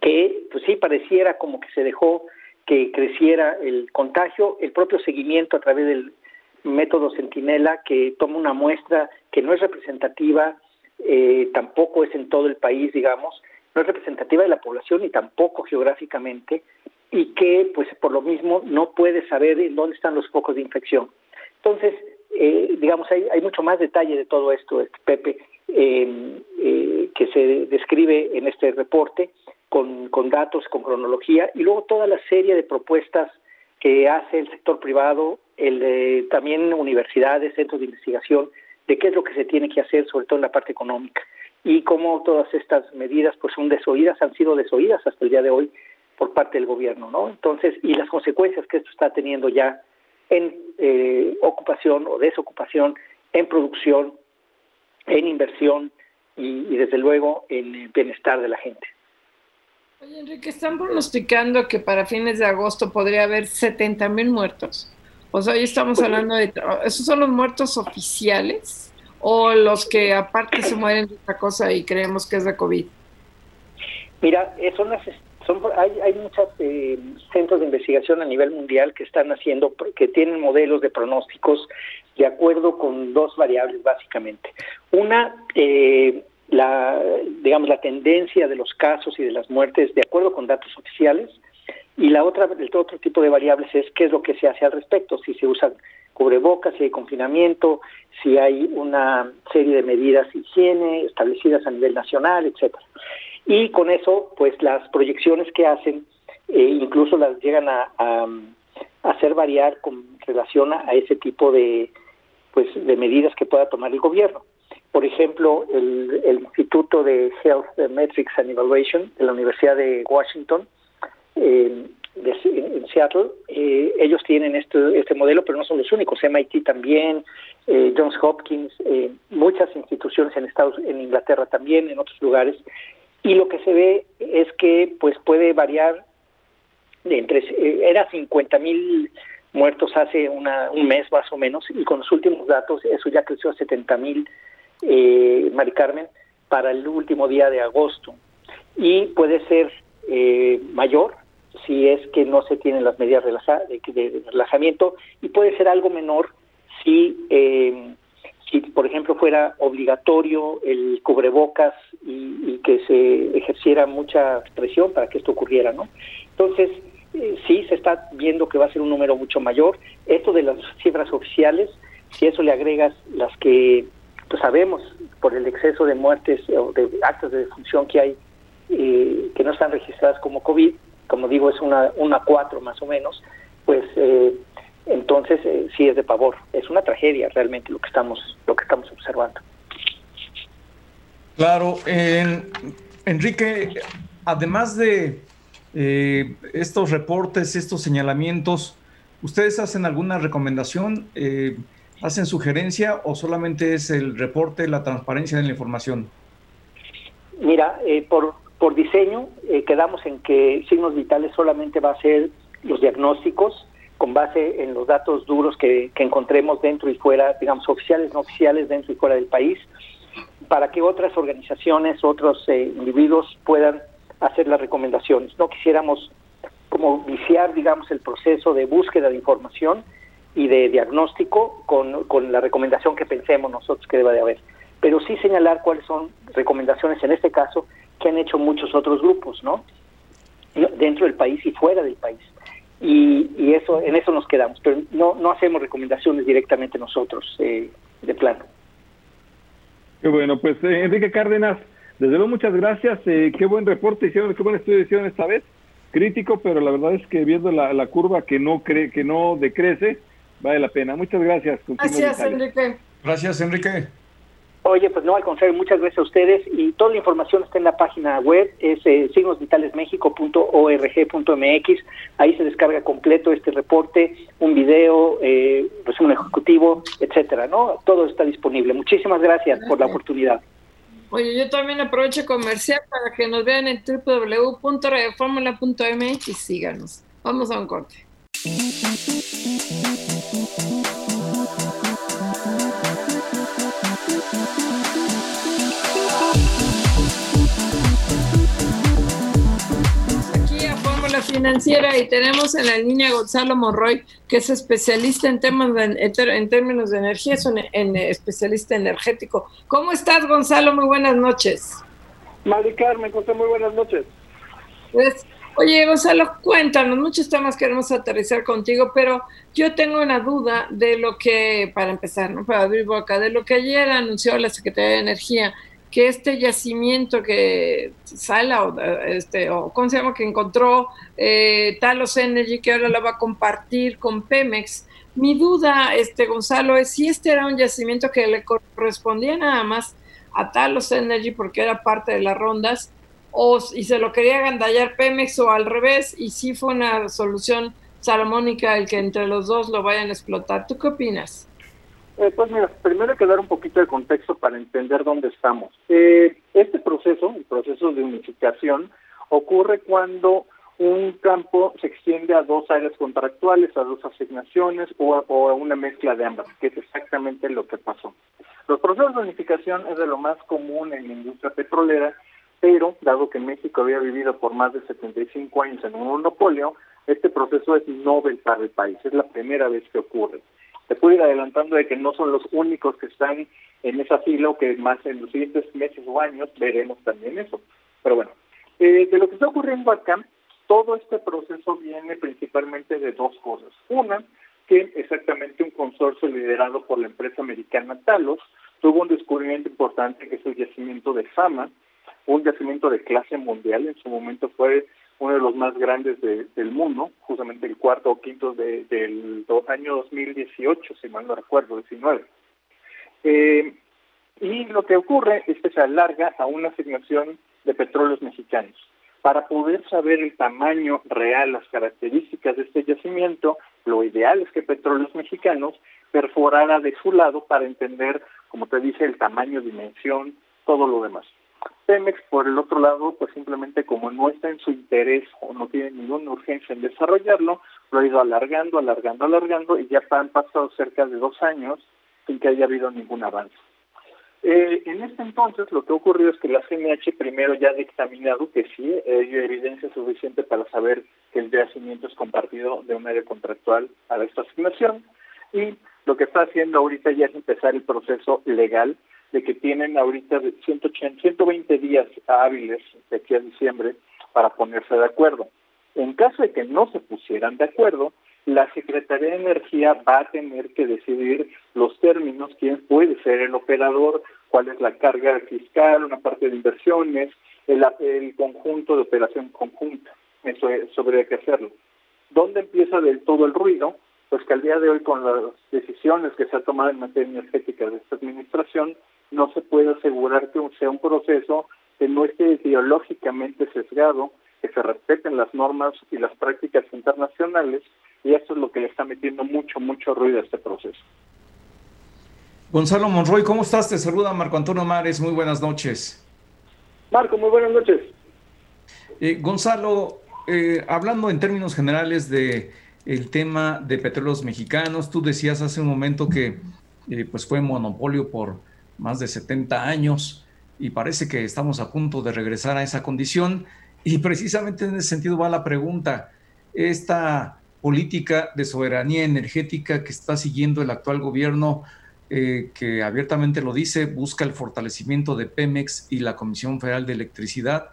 que pues sí pareciera como que se dejó que creciera el contagio, el propio seguimiento a través del, método Centinela que toma una muestra que no es representativa, eh, tampoco es en todo el país, digamos, no es representativa de la población y tampoco geográficamente, y que, pues, por lo mismo, no puede saber en dónde están los focos de infección. Entonces, eh, digamos, hay, hay, mucho más detalle de todo esto, este, Pepe, eh, que se describe en este reporte, con, con datos, con cronología, y luego toda la serie de propuestas que hace el sector privado, el también universidades, centros de investigación, de qué es lo que se tiene que hacer, sobre todo en la parte económica, y cómo todas estas medidas pues son desoídas, han sido desoídas hasta el día de hoy por parte del gobierno, ¿no? Entonces, y las consecuencias que esto está teniendo ya en eh, ocupación o desocupación, en producción, en inversión y, y desde luego en el bienestar de la gente. Oye, Enrique, están pronosticando que para fines de agosto podría haber 70 mil muertos. O sea, hoy estamos hablando de... ¿Esos son los muertos oficiales o los que aparte se mueren de esta cosa y creemos que es de COVID? Mira, eh, son las, son, hay, hay muchos eh, centros de investigación a nivel mundial que están haciendo, que tienen modelos de pronósticos de acuerdo con dos variables básicamente. Una, eh, la, digamos, la tendencia de los casos y de las muertes de acuerdo con datos oficiales, y la otra, el otro tipo de variables es qué es lo que se hace al respecto, si se usan cubrebocas, si hay confinamiento, si hay una serie de medidas de higiene establecidas a nivel nacional, etcétera. Y con eso, pues las proyecciones que hacen, eh, incluso las llegan a, a, hacer variar con relación a ese tipo de, pues, de medidas que pueda tomar el gobierno. Por ejemplo, el, el Instituto de Health Metrics and Evaluation de la Universidad de Washington, eh, de, en Seattle, eh, ellos tienen este, este modelo, pero no son los únicos. MIT también, eh, Johns Hopkins, eh, muchas instituciones en Estados, en Inglaterra también, en otros lugares. Y lo que se ve es que, pues, puede variar de entre eh, era 50 mil muertos hace una, un mes más o menos, y con los últimos datos eso ya creció a 70 mil eh, Mari Carmen, para el último día de agosto. Y puede ser eh, mayor si es que no se tienen las medidas de, de, relajamiento y puede ser algo menor si, eh, si, por ejemplo, fuera obligatorio el cubrebocas y, y, que se ejerciera mucha presión para que esto ocurriera, ¿no? Entonces, eh, sí se está viendo que va a ser un número mucho mayor. Esto de las cifras oficiales, si eso le agregas las que pues sabemos por el exceso de muertes o de actos de defunción que hay eh, que no están registradas como COVID, como digo, es una, una cuatro más o menos, pues eh, entonces eh, sí es de pavor. Es una tragedia realmente lo que estamos, lo que estamos observando. Claro, en, Enrique, además de eh, estos reportes, estos señalamientos, ¿ustedes hacen alguna recomendación? Eh, ¿Hacen sugerencia o solamente es el reporte, la transparencia de la información? Mira, eh, por, por diseño eh, quedamos en que signos vitales solamente va a ser los diagnósticos con base en los datos duros que, que encontremos dentro y fuera, digamos, oficiales, no oficiales, dentro y fuera del país, para que otras organizaciones, otros eh, individuos puedan hacer las recomendaciones. No quisiéramos como viciar, digamos, el proceso de búsqueda de información, y de diagnóstico con, con la recomendación que pensemos nosotros que deba de haber. Pero sí señalar cuáles son recomendaciones en este caso que han hecho muchos otros grupos, ¿no? Dentro del país y fuera del país. Y, y eso en eso nos quedamos, pero no, no hacemos recomendaciones directamente nosotros eh, de plano. Qué bueno, pues eh, Enrique Cárdenas, desde luego muchas gracias, eh, qué buen reporte hicieron, qué buen estudio hicieron esta vez, crítico, pero la verdad es que viendo la, la curva que no cree, que no decrece, vale la pena. Muchas gracias. Gracias, Enrique. Gracias, Enrique. Oye, pues no, al contrario, muchas gracias a ustedes y toda la información está en la página web, es eh, signosvitalesmexico.org.mx, ahí se descarga completo este reporte, un video, eh, resumen ejecutivo, etcétera, ¿no? Todo está disponible. Muchísimas gracias, gracias. por la oportunidad. Oye, yo también aprovecho comercial para que nos vean en www.reformula.mx y síganos. Vamos a un corte. Financiera y tenemos en la línea Gonzalo Monroy, que es especialista en temas en términos de energía, es un en, especialista energético. ¿Cómo estás, Gonzalo? Muy buenas noches. Mari Carmen, José, muy buenas noches. Pues, oye, Gonzalo, cuéntanos, muchos temas queremos aterrizar contigo, pero yo tengo una duda de lo que, para empezar, ¿no? Para abrir boca, de lo que ayer anunció la Secretaría de Energía que este yacimiento que Sala o, este, o ¿cómo se llama? que encontró eh, Talos Energy que ahora la va a compartir con Pemex. Mi duda, este Gonzalo, es si este era un yacimiento que le correspondía nada más a Talos Energy porque era parte de las rondas o y se lo quería gandallar Pemex o al revés y si fue una solución salomónica el que entre los dos lo vayan a explotar. ¿Tú qué opinas? Eh, pues mira, primero hay que dar un poquito de contexto para entender dónde estamos. Eh, este proceso, el proceso de unificación, ocurre cuando un campo se extiende a dos áreas contractuales, a dos asignaciones o a, una mezcla de ambas, que es exactamente lo que pasó. Los procesos de unificación es de lo más común en la industria petrolera, pero dado que México había vivido por más de 75 años en un monopolio, este proceso es novel para el país, es la primera vez que ocurre se puede ir adelantando de que no son los únicos que están en esa fila o que más en los siguientes meses o años veremos también eso. Pero bueno, eh, de lo que está ocurriendo acá, todo este proceso viene principalmente de dos cosas. Una, que exactamente un consorcio liderado por la empresa americana Talos tuvo un descubrimiento importante que es el yacimiento de Fama, un yacimiento de clase mundial, en su momento fue uno de los más grandes del mundo, justamente el cuarto o quinto de, del año 2018, si mal no recuerdo, 19. Eh, y lo que ocurre es que se alarga a una asignación de petróleos mexicanos. Para poder saber el tamaño real, las características de este yacimiento, lo ideal es que petróleos mexicanos perforara de su lado para entender, como te dije, el tamaño, dimensión, todo lo demás. Pemex, por el otro lado, pues simplemente como no está en su interés o no tiene ninguna urgencia en desarrollarlo, lo ha ido alargando, alargando, alargando y ya han pasado cerca de dos años sin que haya habido ningún avance. Eh, en este entonces lo que ha ocurrido es que la CNH primero ya ha dictaminado que sí hay evidencia suficiente para saber que el yacimiento es compartido de un área contractual a esta asignación y lo que está haciendo ahorita ya es empezar el proceso legal de que tienen ahorita 180, 120 días hábiles de aquí a diciembre para ponerse de acuerdo. En caso de que no se pusieran de acuerdo, la Secretaría de Energía va a tener que decidir los términos, quién puede ser el operador, cuál es la carga fiscal, una parte de inversiones, el, el conjunto de operación conjunta. Eso, eso habría que hacerlo. ¿Dónde empieza del todo el ruido? Pues que al día de hoy, con las decisiones que se ha tomado en materia energética de esta administración, no se puede asegurar que sea un proceso que no esté ideológicamente sesgado, que se respeten las normas y las prácticas internacionales, y eso es lo que le está metiendo mucho, mucho ruido a este proceso. Gonzalo Monroy, ¿cómo estás? Te saluda Marco Antonio Mares, muy buenas noches. Marco, muy buenas noches. Eh, Gonzalo, eh, hablando en términos generales de el tema de petróleos mexicanos, tú decías hace un momento que eh, pues fue monopolio por más de 70 años y parece que estamos a punto de regresar a esa condición. Y precisamente en ese sentido va la pregunta. Esta política de soberanía energética que está siguiendo el actual gobierno, eh, que abiertamente lo dice, busca el fortalecimiento de Pemex y la Comisión Federal de Electricidad,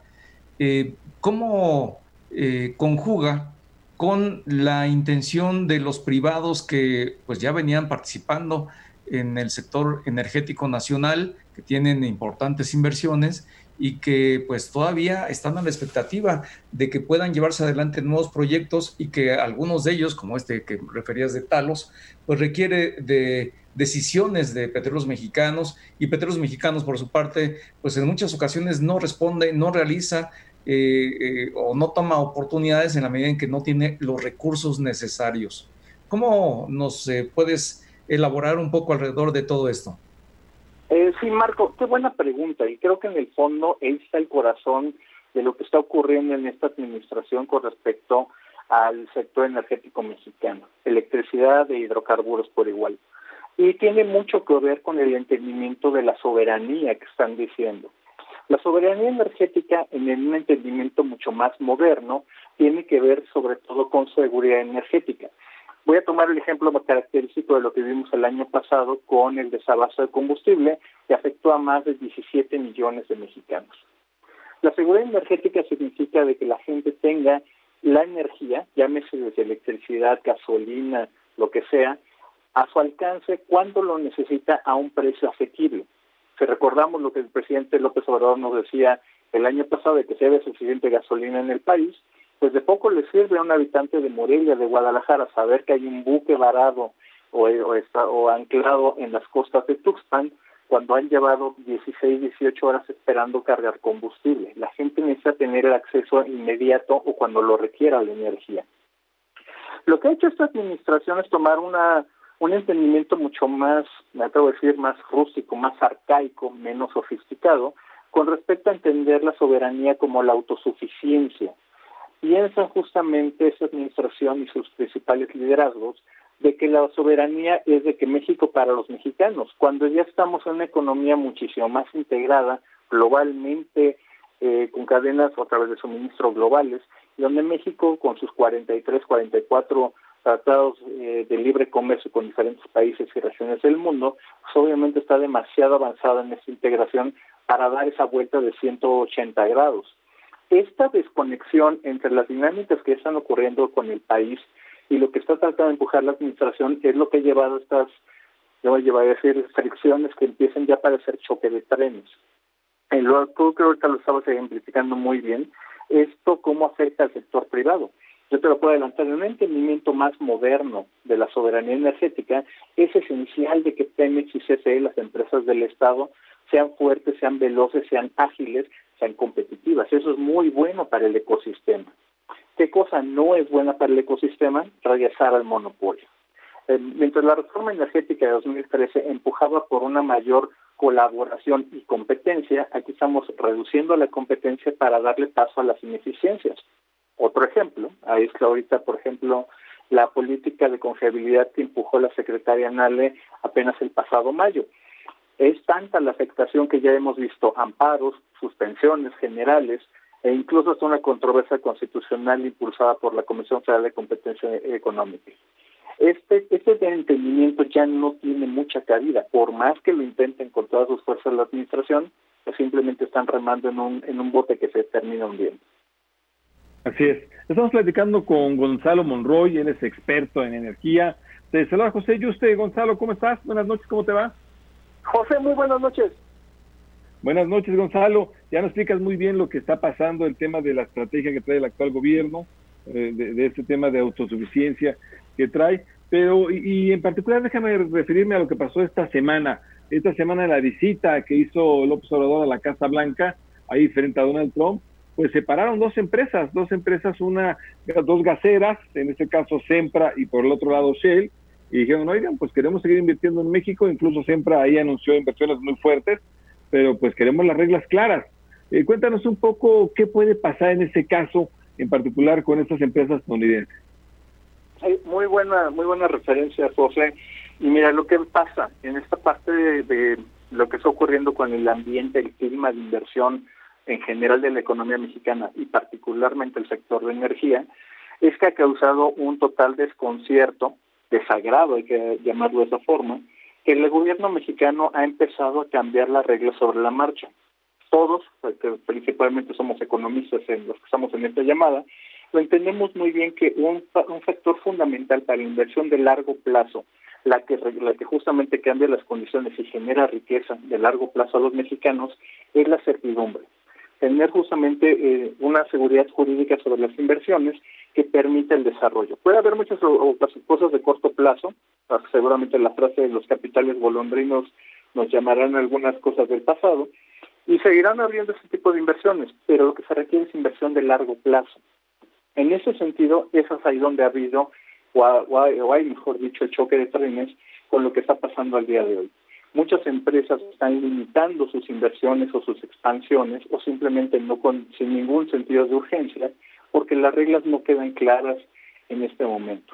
eh, ¿cómo eh, conjuga con la intención de los privados que pues ya venían participando en el sector energético nacional, que tienen importantes inversiones y que pues todavía están a la expectativa de que puedan llevarse adelante nuevos proyectos y que algunos de ellos, como este que referías de Talos, pues requiere de decisiones de petróleos mexicanos y petróleos mexicanos por su parte, pues en muchas ocasiones no responde, no realiza eh, eh, o no toma oportunidades en la medida en que no tiene los recursos necesarios. ¿Cómo nos eh, puedes elaborar un poco alrededor de todo esto? Eh, sí, Marco, qué buena pregunta. Y creo que en el fondo ahí está el corazón de lo que está ocurriendo en esta administración con respecto al sector energético mexicano, electricidad e hidrocarburos por igual. Y tiene mucho que ver con el entendimiento de la soberanía que están diciendo. La soberanía energética, en un entendimiento mucho más moderno, tiene que ver sobre todo con seguridad energética. Voy a tomar el ejemplo característico de lo que vimos el año pasado con el desabasto de combustible que afectó a más de 17 millones de mexicanos. La seguridad energética significa de que la gente tenga la energía, llámese desde electricidad, gasolina, lo que sea, a su alcance cuando lo necesita a un precio asequible. Si recordamos lo que el presidente López Obrador nos decía el año pasado de que se debe suficiente gasolina en el país, pues de poco le sirve a un habitante de Morelia, de Guadalajara, saber que hay un buque varado o, anclado en las costas de Tuxpan cuando han llevado 16, 18 horas esperando cargar combustible. La gente necesita tener el acceso inmediato o cuando lo requiera la energía. Lo que ha hecho esta administración es tomar una un entendimiento mucho más, me atrevo a decir, más rústico, más arcaico, menos sofisticado, con respecto a entender la soberanía como la autosuficiencia piensan justamente esa administración y sus principales liderazgos de que la soberanía es de que México para los mexicanos, cuando ya estamos en una economía muchísimo más integrada, globalmente, eh, con cadenas a través de suministro globales, donde México con sus 43, 44 tratados eh, de libre comercio con diferentes países y regiones del mundo, pues obviamente está demasiado avanzada en esta integración para dar esa vuelta de 180 grados esta desconexión entre las dinámicas que están ocurriendo con el país y lo que está tratando de empujar la administración es lo que ha llevado a estas, yo voy a decir, fricciones que empiezan ya a parecer choque de trenes. En lo, tú creo que ahorita lo estabas ejemplificando muy bien, esto cómo afecta al sector privado. Yo te lo puedo adelantar, en un entendimiento más moderno de la soberanía energética, es esencial de que Pemex y CFE, las empresas del Estado, sean fuertes, sean veloces, sean ágiles, sean competitivas. Eso es muy bueno para el ecosistema. ¿Qué cosa no es buena para el ecosistema? Regresar al monopolio. Eh, mientras la reforma energética de 2013 empujaba por una mayor colaboración y competencia, aquí estamos reduciendo la competencia para darle paso a las ineficiencias. Otro ejemplo, ahí es ahorita, por ejemplo, la política de confiabilidad que empujó la secretaria Nale apenas el pasado mayo. Es tanta la afectación que ya hemos visto amparos, suspensiones generales e incluso hasta una controversia constitucional impulsada por la Comisión Federal de Competencia Económica. Este, este entendimiento ya no tiene mucha cabida, por más que lo intenten con todas sus fuerzas la administración, pues simplemente están remando en un, en un bote que se termina hundiendo. Así es. Estamos platicando con Gonzalo Monroy, él es experto en energía. Te saluda José Yuste. Gonzalo, ¿cómo estás? Buenas noches, ¿cómo te va? José, muy buenas noches. Buenas noches, Gonzalo. Ya nos explicas muy bien lo que está pasando, el tema de la estrategia que trae el actual gobierno, eh, de, este tema de autosuficiencia que trae. Pero, y, en particular, déjame referirme a lo que pasó esta semana. Esta semana, la visita que hizo López Obrador a la Casa Blanca, ahí frente a Donald Trump, pues separaron dos empresas, dos empresas, una, dos gaseras, en este caso Sempra y por el otro lado Shell, y dijeron, oigan, pues queremos seguir invirtiendo en México, incluso siempre ahí anunció inversiones muy fuertes, pero pues queremos las reglas claras. Eh, cuéntanos un poco qué puede pasar en ese caso, en particular con estas empresas estadounidenses. muy buena, muy buena referencia, José. Y mira lo que pasa en esta parte de, lo que está ocurriendo con el ambiente, el clima de inversión en general de la economía mexicana y particularmente el sector de energía, es que ha causado un total desconcierto desagrado, hay que llamarlo de esa forma, que el gobierno mexicano ha empezado a cambiar las reglas sobre la marcha. Todos, porque principalmente somos economistas en los que estamos en esta llamada, lo entendemos muy bien que un, un factor fundamental para la inversión de largo plazo, la que, la que justamente cambia las condiciones y genera riqueza de largo plazo a los mexicanos, es la certidumbre tener justamente eh, una seguridad jurídica sobre las inversiones que permita el desarrollo. Puede haber muchas cosas de corto plazo, ah, seguramente la frase de los capitales golondrinos nos llamarán algunas cosas del pasado, y seguirán abriendo ese tipo de inversiones, pero lo que se requiere es inversión de largo plazo. En ese sentido, eso es ahí donde ha habido, o hay mejor dicho, el choque de trenes con lo que está pasando al día de hoy. Muchas empresas están limitando sus inversiones o sus expansiones o simplemente no con sin ningún sentido de urgencia porque las reglas no quedan claras en este momento.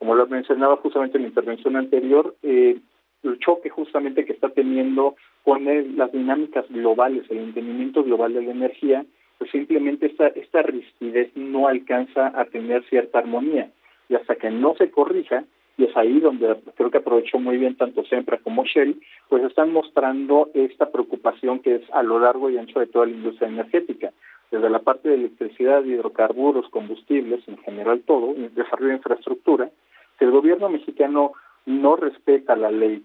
Como lo mencionaba justamente en la intervención anterior, eh, el choque justamente que está teniendo con las dinámicas globales, el entendimiento global de la energía, pues simplemente esta, esta rigidez no alcanza a tener cierta armonía. Y hasta que no se corrija, y es ahí donde creo que aprovechó muy bien tanto Sempra como Shell, pues están mostrando esta preocupación que es a lo largo y ancho de toda la industria energética, desde la parte de electricidad, hidrocarburos, combustibles, en general todo, desarrollo de infraestructura, si el gobierno mexicano no respeta la ley,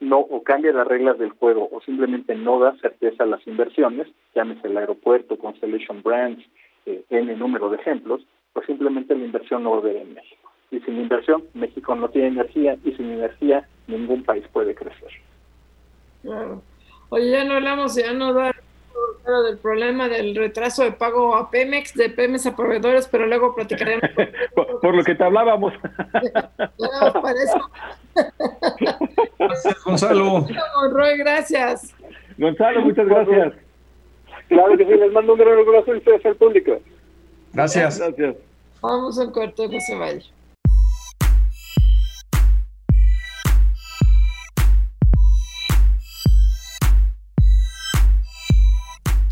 no o cambia las reglas del juego o simplemente no da certeza a las inversiones, llámese el aeropuerto, Constellation Brands, eh, N número de ejemplos, pues simplemente la inversión no volverá en México y sin inversión México no tiene energía y sin energía ningún país puede crecer. Claro. Oye, ya no hablamos, ya no del problema del retraso de pago a Pemex, de Pemex a proveedores, pero luego platicaremos. por, lo que te hablábamos. para eso. Gracias, Gonzalo. Roy, gracias. Gonzalo, muchas gracias. Claro que sí, les mando un gran abrazo y ustedes al público. Gracias. Gracias. Vamos a un corte, no se vaya.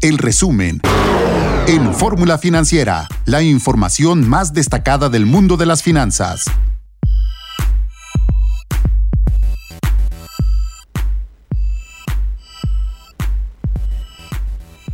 El resumen. En Fórmula Financiera, la información más destacada del mundo de las finanzas.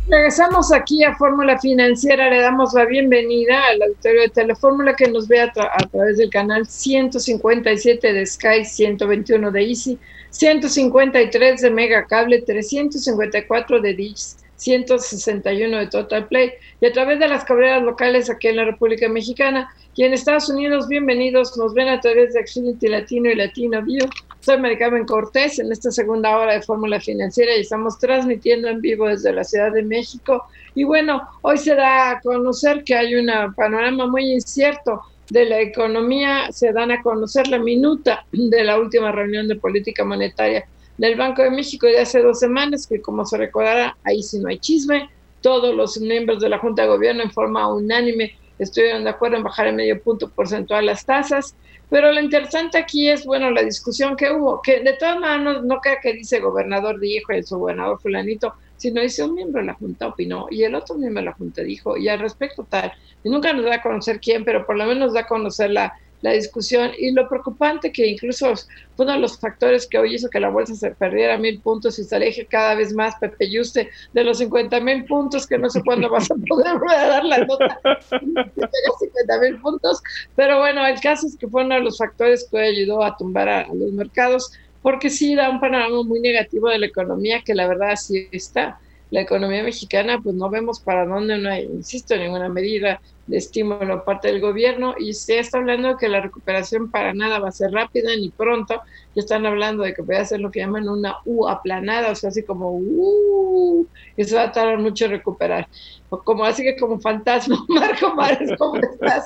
Regresamos aquí a Fórmula Financiera, le damos la bienvenida al auditorio de Telefórmula que nos ve a, través del canal 157 de Sky, 121 de Easy, 153 de Mega Cable, 354 de Dish 161 de Total Play y a través de las cabreras locales aquí en la República Mexicana. Y en Estados Unidos, bienvenidos, nos ven a través de Xfinity Latino y Latino View. Soy Maricarmen Cortés en esta segunda hora de Fórmula Financiera y estamos transmitiendo en vivo desde la Ciudad de México. Y bueno, hoy se da a conocer que hay un panorama muy incierto de la economía, se dan a conocer la minuta de la última reunión de política monetaria del Banco de México de hace dos semanas, que como se recordará, ahí sí no hay chisme, todos los miembros de la Junta de Gobierno en forma unánime estuvieron de acuerdo en bajar en medio punto porcentual las tasas, pero lo interesante aquí es, bueno, la discusión que hubo, que de todas maneras no, creo que dice gobernador dijo y su gobernador fulanito, sino dice un miembro de la Junta opinó y el otro miembro de la Junta dijo, y al respecto tal, y nunca nos da a conocer quién, pero por lo menos da a conocer la, la discusión. Y lo preocupante que incluso uno de los factores que hoy hizo que la bolsa se perdiera mil puntos y se aleje cada vez más Pepe Yuste de los 50 mil puntos que no sé cuándo vas a poder dar la nota de 50 mil puntos. Pero bueno el caso es que fue uno de los factores que hoy ayudó a tumbar a, los mercados porque sí da un panorama muy negativo de la economía que la verdad sí está. La economía mexicana, pues no vemos para dónde, no hay, insisto, ninguna medida de estímulo parte del gobierno y se está hablando de que la recuperación para nada va a ser rápida ni pronto, ya están hablando de que puede ser lo que llaman una U aplanada, o sea, así como uh, y se va a tardar mucho en recuperar. O como así que como fantasma, Marco Mares, ¿cómo estás?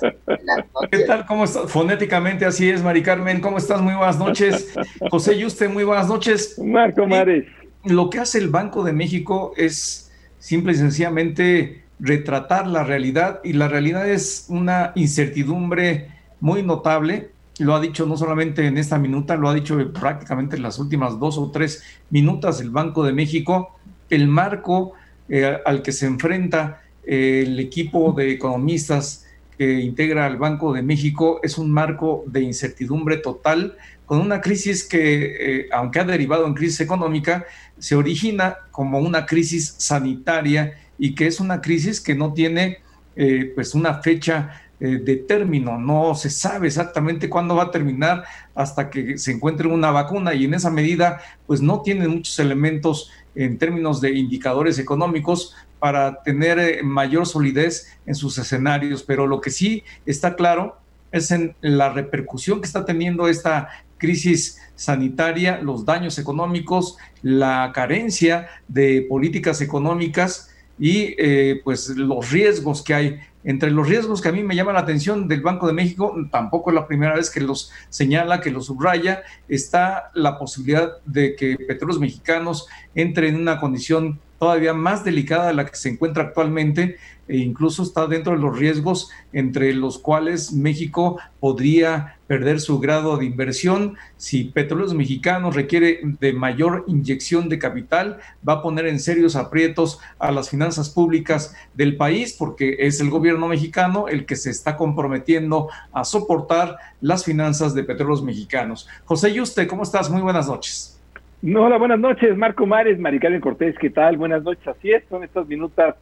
¿Qué tal? ¿Cómo estás? Fonéticamente así es, Mari Carmen, ¿cómo estás? Muy buenas noches. José Yuste, muy buenas noches. Marco Mares. Lo que hace el Banco de México es simple y sencillamente retratar la realidad y la realidad es una incertidumbre muy notable. Lo ha dicho no solamente en esta minuta, lo ha dicho prácticamente en las últimas dos o tres minutas el Banco de México. El marco eh, al que se enfrenta eh, el equipo de economistas que integra al Banco de México es un marco de incertidumbre total, con una crisis que, eh, aunque ha derivado en crisis económica, se origina como una crisis sanitaria y que es una crisis que no tiene eh, pues una fecha eh, de término, no se sabe exactamente cuándo va a terminar hasta que se encuentre una vacuna y en esa medida pues no tiene muchos elementos en términos de indicadores económicos para tener eh, mayor solidez en sus escenarios, pero lo que sí está claro es en la repercusión que está teniendo esta crisis sanitaria, los daños económicos, la carencia de políticas económicas y eh, pues los riesgos que hay. Entre los riesgos que a mí me llama la atención del Banco de México, tampoco es la primera vez que los señala, que los subraya, está la posibilidad de que petróleos mexicanos entre en una condición todavía más delicada de la que se encuentra actualmente e incluso está dentro de los riesgos entre los cuales México podría perder su grado de inversión. Si Petróleos Mexicanos requiere de mayor inyección de capital, va a poner en serios aprietos a las finanzas públicas del país porque es el gobierno mexicano el que se está comprometiendo a soportar las finanzas de Petróleos Mexicanos. José Yuste, ¿cómo estás? Muy buenas noches. Hola, buenas noches, Marco Mares, Maricarmen Cortés, ¿qué tal? Buenas noches, así es, son estas minutas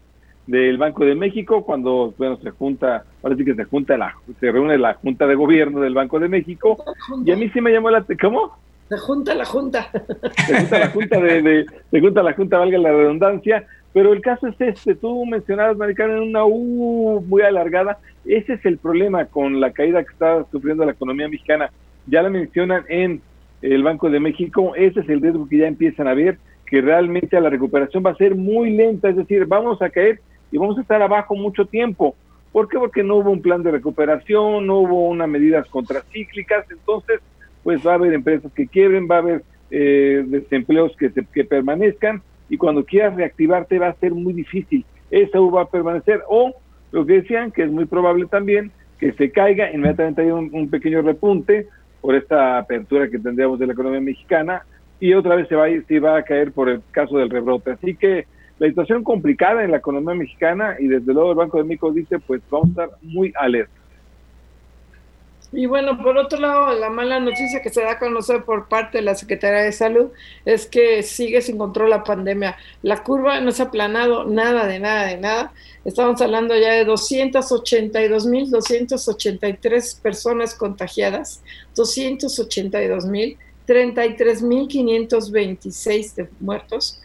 del Banco de México cuando, bueno, se junta, parece que se junta la, se reúne la Junta de Gobierno del Banco de México, y a mí sí me llamó la, ¿cómo? Se junta la Junta. Se junta la Junta, de, se junta la Junta, valga la redundancia, pero el caso es este, tú mencionabas, Maricarmen, una U muy alargada, ese es el problema con la caída que está sufriendo la economía mexicana, ya la mencionan en el Banco de México, ese es el riesgo que ya empiezan a ver, que realmente la recuperación va a ser muy lenta, es decir, vamos a caer y vamos a estar abajo mucho tiempo. ¿Por qué? Porque no hubo un plan de recuperación, no hubo unas medidas contracíclicas, entonces pues va a haber empresas que quiebren, va a haber eh, desempleos que, que permanezcan y cuando quieras reactivarte va a ser muy difícil. Esa va a permanecer o lo que decían, que es muy probable también, que se caiga, inmediatamente hay un pequeño repunte, por esta apertura que tendríamos de la economía mexicana y otra vez se va, a ir, se va a caer por el caso del rebrote. Así que la situación complicada en la economía mexicana y desde luego el Banco de México dice pues vamos a estar muy alerta. Y bueno, por otro lado, la mala noticia que se da a conocer por parte de la Secretaría de Salud es que sigue sin control la pandemia. La curva no se ha aplanado nada, de nada, de nada. Estamos hablando ya de 282.283 personas contagiadas, 282.000, 33.526 muertos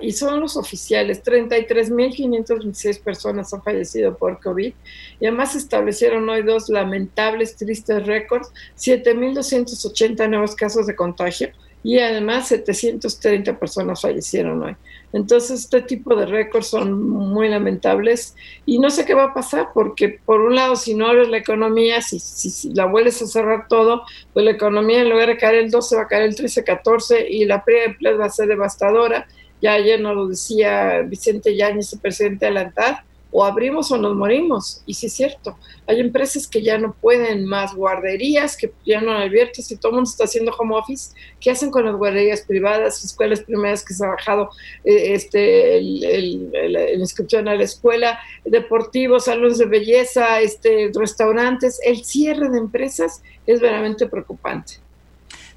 y son los oficiales, 33.526 personas han fallecido por COVID y además establecieron hoy dos lamentables, tristes récords, 7.280 nuevos casos de contagio y además 730 personas fallecieron hoy. Entonces, este tipo de récords son muy lamentables y no sé qué va a pasar porque, por un lado, si no abres la economía, si, si, la vuelves a cerrar todo, pues la economía en lugar de caer el 12 va a caer el 13, 14 y la pérdida de empleo va a ser devastadora ya ayer nos lo decía Vicente Yáñez, el presidente de la ANTAD, o abrimos o nos morimos. Y sí es cierto, hay empresas que ya no pueden más, guarderías que ya no abiertas si todo el mundo está haciendo home office. ¿Qué hacen con las guarderías privadas, escuelas primeras que se ha bajado eh, este, la inscripción a la escuela, deportivos, salones de belleza, este, restaurantes? El cierre de empresas es verdaderamente preocupante.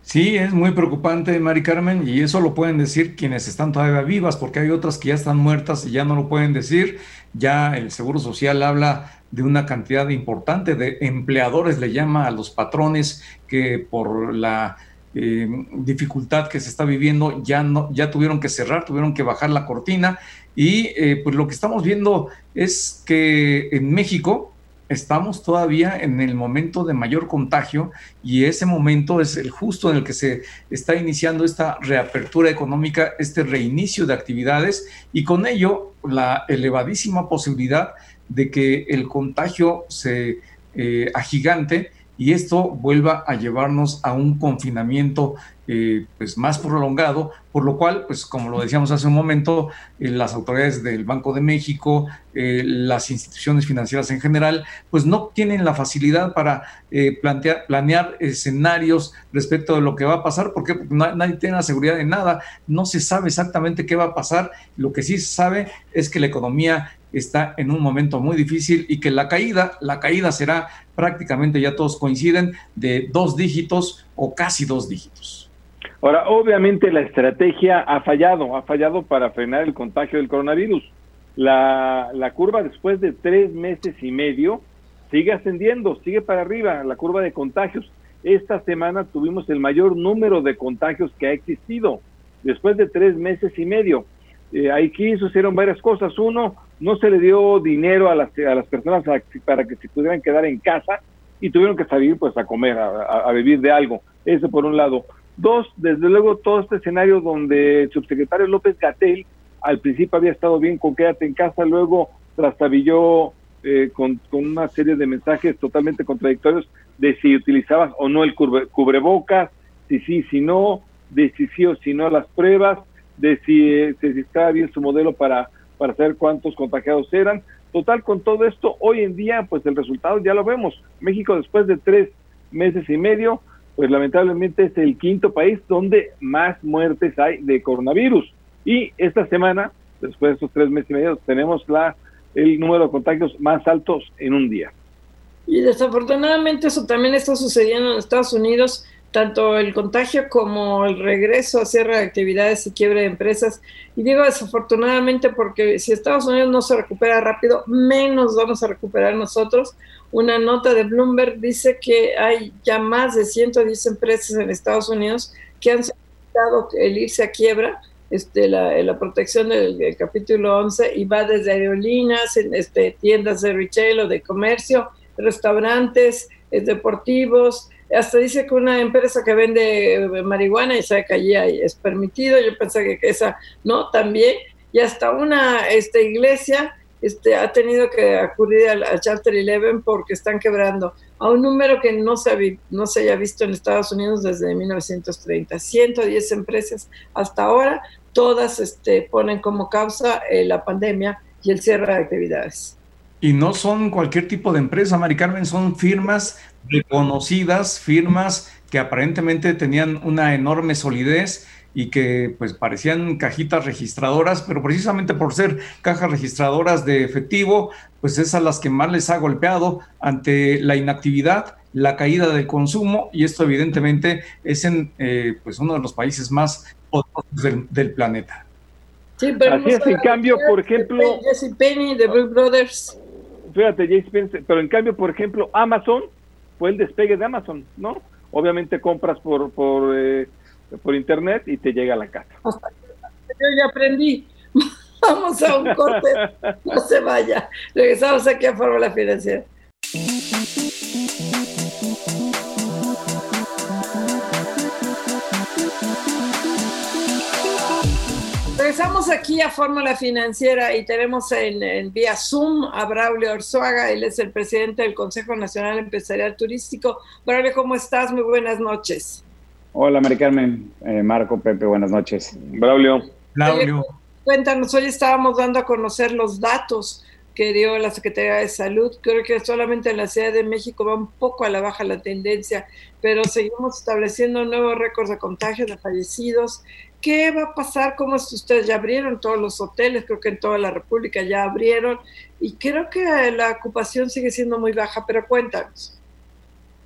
Sí, es muy preocupante, Mari Carmen, y eso lo pueden decir quienes están todavía vivas, porque hay otras que ya están muertas y ya no lo pueden decir. Ya el Seguro Social habla de una cantidad importante de empleadores, le llama a los patrones que por la eh, dificultad que se está viviendo ya no ya tuvieron que cerrar, tuvieron que bajar la cortina y eh, pues lo que estamos viendo es que en México estamos todavía en el momento de mayor contagio y ese momento es el justo en el que se está iniciando esta reapertura económica, este reinicio de actividades y con ello la elevadísima posibilidad de que el contagio se eh, agigante y esto vuelva a llevarnos a un confinamiento eh, pues más prolongado, por lo cual, pues como lo decíamos hace un momento, eh, las autoridades del Banco de México, eh, las instituciones financieras en general, pues no tienen la facilidad para plantear, planear escenarios respecto de lo que va a pasar, porque nadie tiene la seguridad de nada, no se sabe exactamente qué va a pasar, lo que sí se sabe es que la economía está en un momento muy difícil y que la caída, la caída será prácticamente, ya todos coinciden, de dos dígitos o casi dos dígitos. Ahora, obviamente la estrategia ha fallado, ha fallado para frenar el contagio del coronavirus. La, curva después de tres meses y medio sigue ascendiendo, sigue para arriba, la curva de contagios. Esta semana tuvimos el mayor número de contagios que ha existido después de tres meses y medio. Eh, aquí sucedieron varias cosas. Uno, no se le dio dinero a las, a las personas para que se pudieran quedar en casa y tuvieron que salir pues a comer, a, vivir de algo. Eso por un lado. Dos, desde luego todo este escenario donde el subsecretario López Gatel al principio había estado bien con quédate en casa, luego trastabilló eh, con, con, una serie de mensajes totalmente contradictorios de si utilizabas o no el cubrebocas, si sí, si no, de si sí o si no las pruebas, de si, si estaba bien su modelo para, para saber cuántos contagiados eran. Total, con todo esto, hoy en día, pues el resultado ya lo vemos. México, después de tres meses y medio, pues lamentablemente es el quinto país donde más muertes hay de coronavirus. Y esta semana, después de estos tres meses y medio, tenemos la, el número de contagios más altos en un día. Y desafortunadamente eso también está sucediendo en Estados Unidos tanto el contagio como el regreso a cierre de actividades y quiebre de empresas. Y digo desafortunadamente porque si Estados Unidos no se recupera rápido, menos vamos a recuperar nosotros. Una nota de Bloomberg dice que hay ya más de 110 empresas en Estados Unidos que han solicitado el irse a quiebra, este, la, la protección del, capítulo 11, y va desde aerolíneas, este, tiendas de retail o de comercio, restaurantes, eh, deportivos, hasta dice que una empresa que vende eh, marihuana y sabe que allí es permitido, yo pensé que esa no, también, y hasta una este, iglesia este, ha tenido que acudir al, Charter 11 porque están quebrando a un número que no se, no se haya visto en Estados Unidos desde 1930. 110 empresas hasta ahora, todas este, ponen como causa eh, la pandemia y el cierre de actividades. Y no son cualquier tipo de empresa, Mari Carmen, son firmas reconocidas, firmas que aparentemente tenían una enorme solidez y que pues parecían cajitas registradoras, pero precisamente por ser cajas registradoras de efectivo, pues es a las que más les ha golpeado ante la inactividad, la caída del consumo y esto evidentemente es en eh, pues uno de los países más poderosos del, planeta. Sí, pero Así es, en cambio, por ejemplo... Jesse Penny, de Brothers fíjate, Jay pero en cambio, por ejemplo, Amazon fue el despegue de Amazon, ¿no? Obviamente compras por por, eh, por internet y te llega a la casa. Yo ya aprendí. Vamos a un corte. No se vaya. Regresamos aquí a Fórmula Financiera. Regresamos aquí a Fórmula Financiera y tenemos en, vía Zoom a Braulio Orzuaga, él es el presidente del Consejo Nacional Empresarial Turístico. Braulio, ¿cómo estás? Muy buenas noches. Hola, Mari Carmen, eh, Marco, Pepe, buenas noches. Braulio. Braulio. Cuéntanos, hoy estábamos dando a conocer los datos que dio la Secretaría de Salud. Creo que solamente en la Ciudad de México va un poco a la baja la tendencia, pero seguimos estableciendo nuevos récords de contagios, de fallecidos ¿Qué va a pasar? ¿Cómo es? Ustedes ya abrieron todos los hoteles, creo que en toda la República ya abrieron y creo que la ocupación sigue siendo muy baja, pero cuéntanos.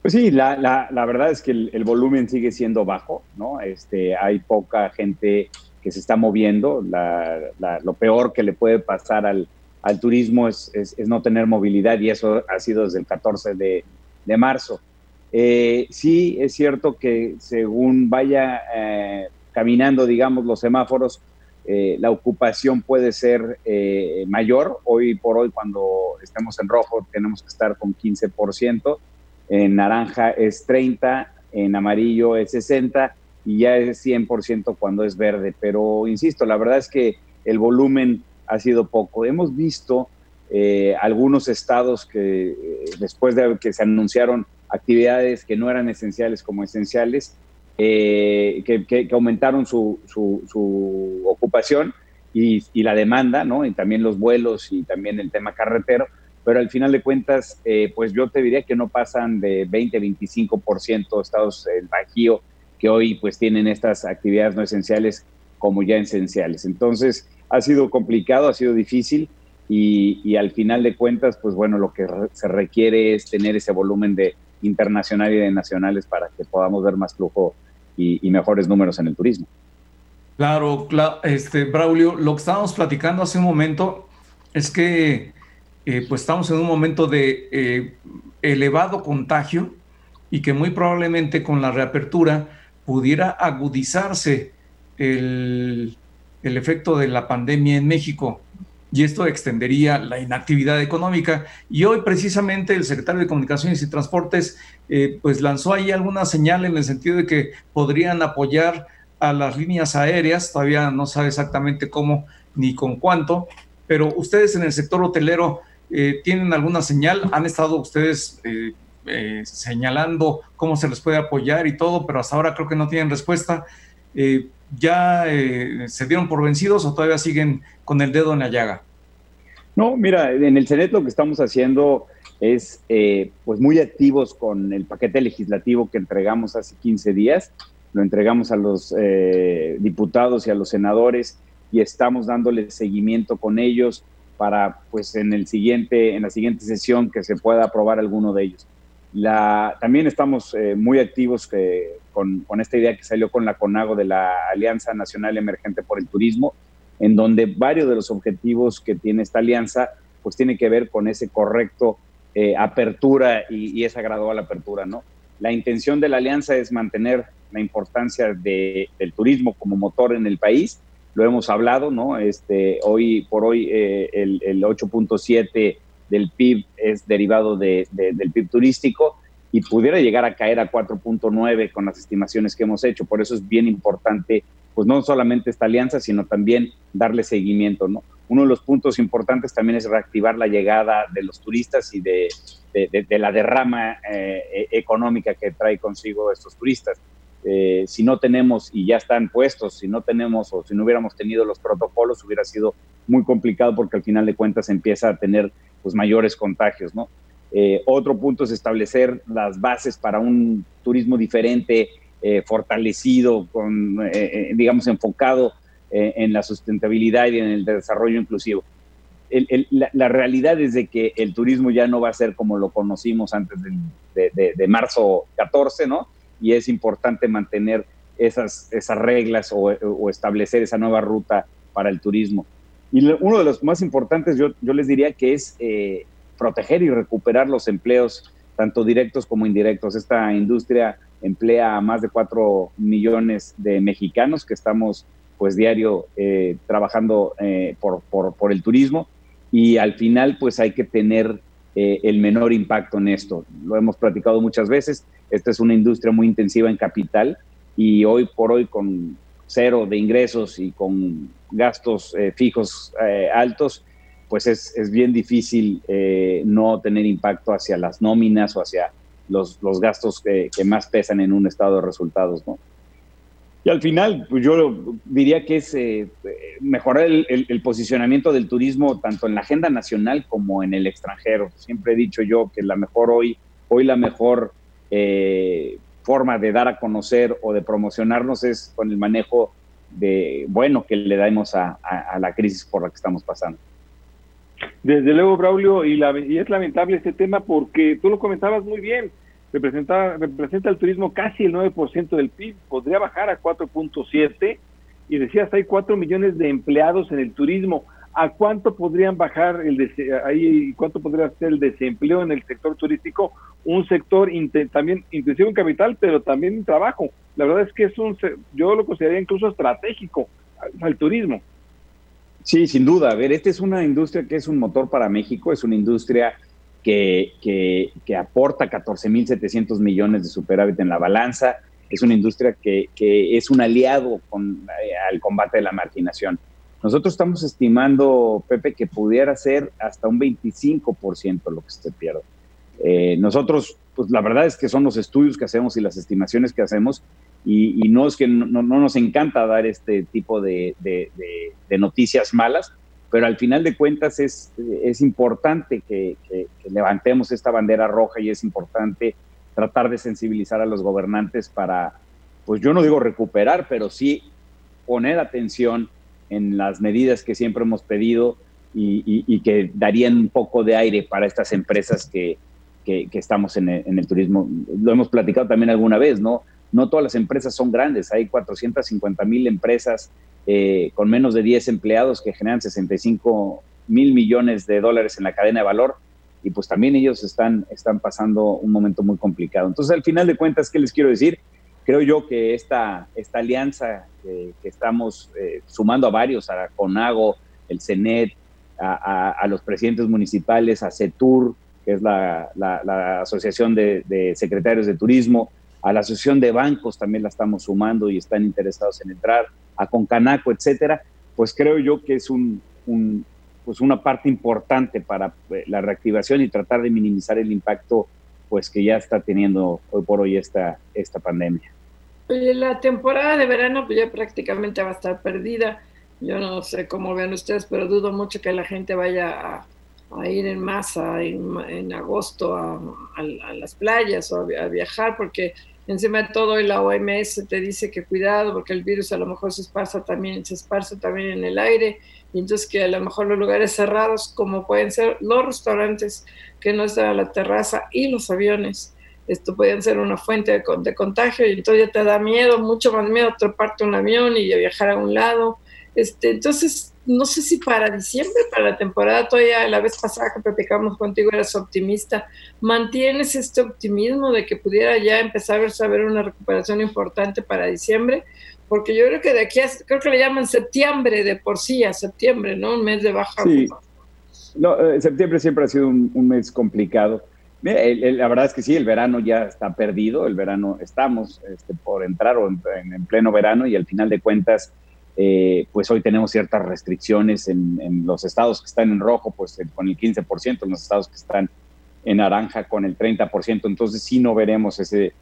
Pues sí, la, la, verdad es que el, volumen sigue siendo bajo, ¿no? Este, hay poca gente que se está moviendo. lo peor que le puede pasar al, al turismo es, es, no tener movilidad y eso ha sido desde el 14 de, de marzo. Eh, sí, es cierto que según vaya eh, caminando, digamos, los semáforos, eh, la ocupación puede ser eh, mayor. Hoy por hoy, cuando estemos en rojo, tenemos que estar con 15%, en naranja es 30%, en amarillo es 60% y ya es 100% cuando es verde. Pero, insisto, la verdad es que el volumen ha sido poco. Hemos visto eh, algunos estados que después de que se anunciaron actividades que no eran esenciales como esenciales, eh, que, aumentaron su, su, ocupación y, la demanda, ¿no? Y también los vuelos y también el tema carretero, pero al final de cuentas, eh, pues yo te diría que no pasan de 20, 25% estados el Bajío que hoy pues tienen estas actividades no esenciales como ya esenciales. Entonces, ha sido complicado, ha sido difícil y, y al final de cuentas, pues bueno, lo que se requiere es tener ese volumen de internacional y de nacionales para que podamos ver más flujo y, mejores números en el turismo. Claro, este, Braulio, lo que estábamos platicando hace un momento es que eh, pues estamos en un momento de eh, elevado contagio y que muy probablemente con la reapertura pudiera agudizarse el, el efecto de la pandemia en México. Y esto extendería la inactividad económica. Y hoy precisamente el secretario de Comunicaciones y Transportes eh, pues lanzó ahí alguna señal en el sentido de que podrían apoyar a las líneas aéreas, todavía no sabe exactamente cómo ni con cuánto, pero ustedes en el sector hotelero eh, tienen alguna señal, han estado ustedes eh, señalando cómo se les puede apoyar y todo, pero hasta ahora creo que no tienen respuesta. ya se dieron por vencidos o todavía siguen con el dedo en la llaga? No, mira, en el CENET lo que estamos haciendo es pues muy activos con el paquete legislativo que entregamos hace 15 días. Lo entregamos a los diputados y a los senadores y estamos dándole seguimiento con ellos para pues en el siguiente en la siguiente sesión que se pueda aprobar alguno de ellos. También estamos eh, muy activos que, con, con, esta idea que salió con la CONAGO de la Alianza Nacional Emergente por el Turismo, en donde varios de los objetivos que tiene esta alianza pues tiene que ver con ese correcto eh, apertura y, y, esa gradual apertura, ¿no? La intención de la alianza es mantener la importancia de, del turismo como motor en el país lo hemos hablado, ¿no? Este, hoy por hoy eh, el, el 8.7 del PIB es derivado de, del PIB turístico y pudiera llegar a caer a 4.9 con las estimaciones que hemos hecho. Por eso es bien importante, pues no solamente esta alianza, sino también darle seguimiento, ¿no? Uno de los puntos importantes también es reactivar la llegada de los turistas y de, de la derrama eh, e, económica que trae consigo estos turistas. Eh, si no tenemos, y ya están puestos, si no tenemos o si no hubiéramos tenido los protocolos, hubiera sido muy complicado porque al final de cuentas empieza a tener pues, mayores contagios, ¿no? Eh, otro punto es establecer las bases para un turismo diferente, eh, fortalecido, con, digamos, enfocado en la sustentabilidad y en el desarrollo inclusivo. la, realidad es de que el turismo ya no va a ser como lo conocimos antes de, de marzo 14, ¿no? Y es importante mantener esas, esas reglas o, establecer esa nueva ruta para el turismo. Y uno de los más importantes, yo, yo les diría que es eh, proteger y recuperar los empleos, tanto directos como indirectos. Esta industria emplea a más de 4 millones de mexicanos que estamos pues diario eh, trabajando eh, por, por, por, el turismo y al final pues hay que tener el menor impacto en esto. Lo hemos platicado muchas veces, esta es una industria muy intensiva en capital y hoy por hoy con cero de ingresos y con gastos eh, fijos eh, altos, pues es, es bien difícil eh, no tener impacto hacia las nóminas o hacia los, los gastos que, más pesan en un estado de resultados, ¿no? Y al final, pues yo diría que es mejorar el, el, el, posicionamiento del turismo tanto en la agenda nacional como en el extranjero. Siempre he dicho yo que la mejor hoy, hoy la mejor eh, forma de dar a conocer o de promocionarnos es con el manejo de bueno que le damos a, la crisis por la que estamos pasando. Desde luego, Braulio, y, la, y, es lamentable este tema porque tú lo comentabas muy bien, representa, representa el turismo casi el 9% del PIB, podría bajar a 4.7 y decías, hay 4 millones de empleados en el turismo. ¿A cuánto podrían bajar el ahí cuánto podría ser el desempleo en el sector turístico? Un sector también intensivo en capital, pero también en trabajo. La verdad es que es un, yo lo consideraría incluso estratégico al, turismo. Sí, sin duda. A ver, esta es una industria que es un motor para México, es una industria que, que, que aporta 14.700 millones de superávit en la balanza, es una industria que, que es un aliado con, eh, al combate de la marginación. Nosotros estamos estimando, Pepe, que pudiera ser hasta un 25% lo que se pierde. Eh, nosotros, pues la verdad es que son los estudios que hacemos y las estimaciones que hacemos, y, no es que no, nos encanta dar este tipo de, noticias malas, pero al final de cuentas es, es importante que, que, levantemos esta bandera roja y es importante tratar de sensibilizar a los gobernantes para, pues yo no digo recuperar, pero sí poner atención en las medidas que siempre hemos pedido y, que darían un poco de aire para estas empresas que, que, estamos en el, turismo. Lo hemos platicado también alguna vez, ¿no? No todas las empresas son grandes, hay 450 mil empresas eh, con menos de 10 empleados que generan 65 mil millones de dólares en la cadena de valor y pues también ellos están, están pasando un momento muy complicado. Entonces, al final de cuentas, ¿qué les quiero decir? creo yo que esta, esta alianza que, estamos eh, sumando a varios, a CONAGO, el CENET, a, los presidentes municipales, a CETUR, que es la, Asociación de, Secretarios de Turismo, a la Asociación de Bancos también la estamos sumando y están interesados en entrar, a Concanaco, etcétera, pues creo yo que es un, pues una parte importante para eh, la reactivación y tratar de minimizar el impacto pues que ya está teniendo hoy por hoy esta, esta pandemia. La temporada de verano pues ya prácticamente va a estar perdida. Yo no sé cómo ven ustedes, pero dudo mucho que la gente vaya a, ir en masa en, agosto a, las playas o a, viajar, porque encima de todo la OMS te dice que cuidado, porque el virus a lo mejor se esparza también, se esparce también en el aire, y entonces que a lo mejor los lugares cerrados, como pueden ser los restaurantes que no están a la terraza y los aviones, esto pueden ser una fuente de, de, contagio y entonces ya te da miedo, mucho más miedo treparte un avión y viajar a un lado. Este, entonces, no sé si para diciembre, para la temporada, todavía la vez pasada que platicamos contigo eras optimista. ¿Mantienes este optimismo de que pudiera ya empezar a ver una recuperación importante para diciembre? Porque yo creo que de aquí a, creo que le llaman septiembre de por sí a septiembre, ¿no? Un mes de baja. Sí. No, eh, septiembre siempre ha sido un, mes complicado. la verdad es que sí, el verano ya está perdido, el verano estamos este, por entrar o en, pleno verano y al final de cuentas eh, pues hoy tenemos ciertas restricciones en, los estados que están en rojo, pues con el 15%, en los estados que están en naranja con el 30%, entonces sí no veremos ese,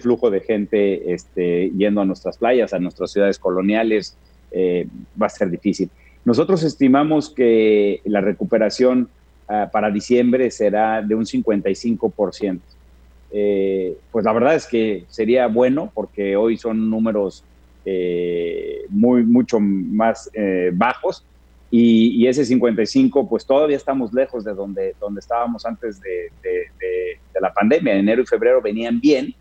flujo de gente este, yendo a nuestras playas, a nuestras ciudades coloniales, eh, va a ser difícil. Nosotros estimamos que la recuperación ah, para diciembre será de un 55%. Eh, pues la verdad es que sería bueno porque hoy son números eh, muy, mucho más eh, bajos. Y, ese 55, pues todavía estamos lejos de donde, donde estábamos antes de, la pandemia. Enero y febrero venían bien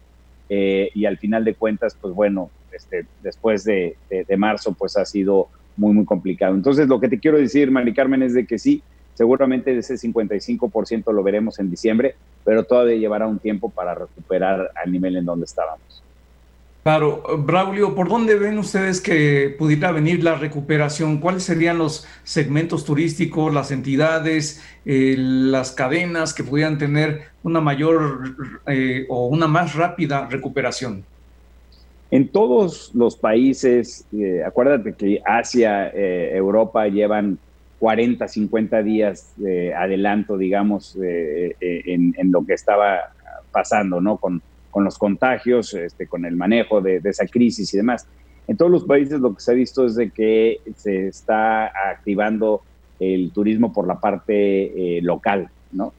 eh, y al final de cuentas, pues bueno, este, después de, marzo, pues ha sido muy, muy complicado. Entonces, lo que te quiero decir, Mari Carmen, es de que sí, seguramente ese 55% lo veremos en diciembre, pero todavía llevará un tiempo para recuperar al nivel en donde estábamos. Claro, Braulio, ¿por dónde ven ustedes que pudiera venir la recuperación? ¿Cuáles serían los segmentos turísticos, las entidades, eh, las cadenas que pudieran tener una mayor eh, o una más rápida recuperación? En todos los países, eh, acuérdate que Asia, Europa llevan 40, 50 días de adelanto, digamos, en, en, lo que estaba pasando, ¿no? Con, con los contagios, este, con el manejo de, esa crisis y demás. En todos los países lo que se ha visto es de que se está activando el turismo por la parte eh, local, ¿no?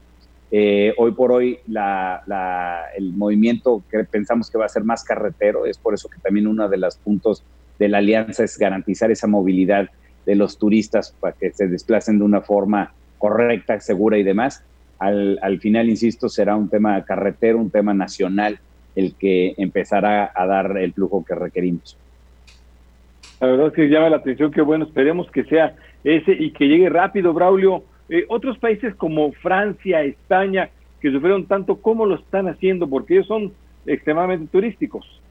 Eh, hoy por hoy el movimiento que pensamos que va a ser más carretero, es por eso que también uno de los puntos de la alianza es garantizar esa movilidad de los turistas para que se desplacen de una forma correcta, segura y demás. Al, al final, insisto, será un tema carretero, un tema nacional el que empezará a dar el flujo que requerimos. La verdad es que llama la atención que bueno, esperemos que sea ese y que llegue rápido, Braulio. Eh, otros países como Francia, España, que sufrieron tanto, ¿cómo lo están haciendo? Porque ellos son extremadamente turísticos.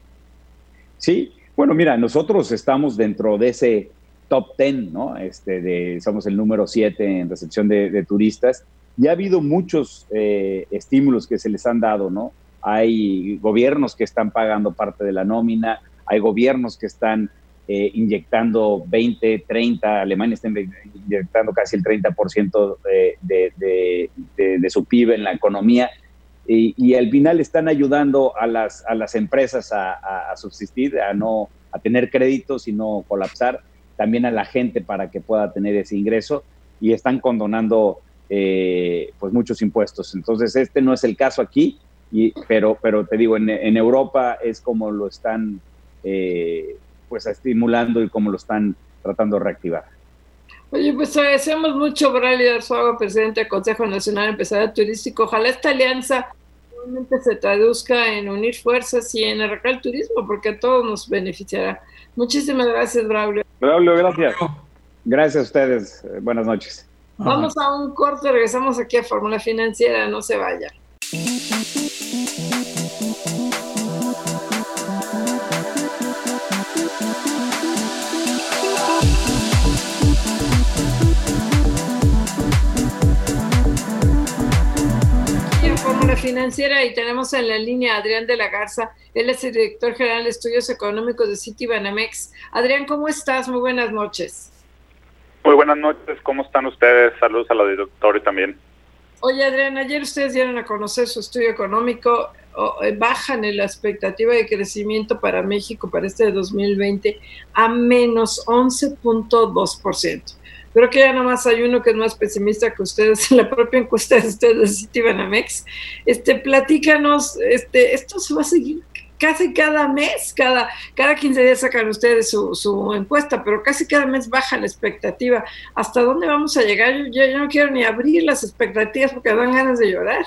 Sí, bueno, mira, nosotros estamos dentro de ese top 10, ¿no? Este, de, somos el número 7 en recepción de, turistas. Y ha habido muchos eh, estímulos que se les han dado, ¿no? hay gobiernos que están pagando parte de la nómina, hay gobiernos que están eh, inyectando 20, 30, Alemania está inyectando casi el 30% de, de, de, su PIB en la economía y, al final están ayudando a las, a las empresas a, subsistir, a no a tener créditos y no colapsar, también a la gente para que pueda tener ese ingreso y están condonando eh, pues muchos impuestos. Entonces este no es el caso aquí, pero, pero te digo, en, Europa es como lo están eh, pues estimulando y como lo están tratando de reactivar. Oye, pues agradecemos mucho, Braulio Arzuaga, presidente del Consejo Nacional Empresarial Turístico. Ojalá esta alianza realmente se traduzca en unir fuerzas y en arrancar el turismo, porque a todos nos beneficiará. Muchísimas gracias, Braulio. Braulio, gracias. Gracias a ustedes. Buenas noches. Vamos a un corte, regresamos aquí a Fórmula Financiera, no se vaya. Financiera y tenemos en la línea a Adrián de la Garza, él es el director general de estudios económicos de Citibanamex. Adrián, ¿cómo estás? Muy buenas noches. Muy buenas noches, ¿cómo están ustedes? Saludos a la directora también. Oye, Adrián, ayer ustedes dieron a conocer su estudio económico. eh, bajan la expectativa de crecimiento para México para este 2020 a menos 11.2%. Creo que ya nomás hay uno que es más pesimista que ustedes en la propia encuesta de ustedes, Citibanamex. Este, platícanos, este, esto se va a seguir casi cada mes, cada, cada 15 días sacan ustedes su, su, encuesta, pero casi cada mes baja la expectativa. ¿Hasta dónde vamos a llegar? Yo, yo, no quiero ni abrir las expectativas porque dan ganas de llorar.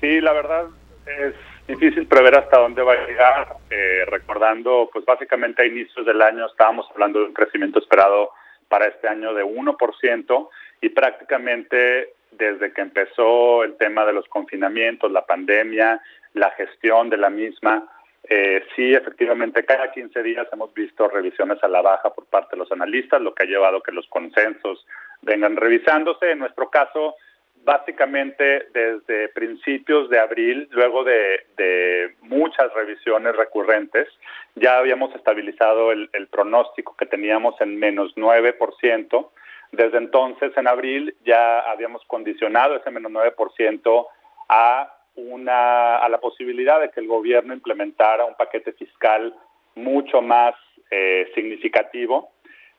Sí, la verdad es difícil prever hasta dónde va a llegar, eh, recordando, pues básicamente a inicios del año estábamos hablando de un crecimiento esperado para este año de 1% y prácticamente desde que empezó el tema de los confinamientos, la pandemia, la gestión de la misma. Eh, sí, efectivamente, cada 15 días hemos visto revisiones a la baja por parte de los analistas, lo que ha llevado a que los consensos vengan revisándose. En nuestro caso, básicamente desde principios de abril, luego de, muchas revisiones recurrentes, ya habíamos estabilizado el, el pronóstico que teníamos en menos 9%. Desde entonces, en abril, ya habíamos condicionado ese menos 9% a una, a la posibilidad de que el gobierno implementara un paquete fiscal mucho más eh, significativo,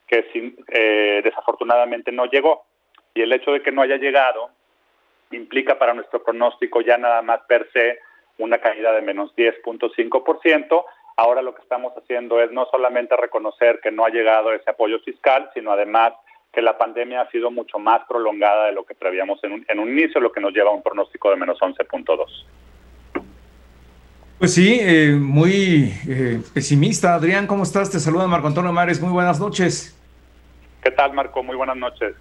que eh, desafortunadamente no llegó. Y el hecho de que no haya llegado implica para nuestro pronóstico ya nada más per se una caída de menos 10.5%. Ahora lo que estamos haciendo es no solamente reconocer que no ha llegado ese apoyo fiscal, sino además que la pandemia ha sido mucho más prolongada de lo que prevíamos en un, en un inicio, lo que nos lleva a un pronóstico de menos 11.2. Pues sí, eh, muy eh, pesimista. Adrián, ¿cómo estás? Te saluda Marco Antonio Mares. Muy buenas noches. ¿Qué tal, Marco? Muy buenas noches.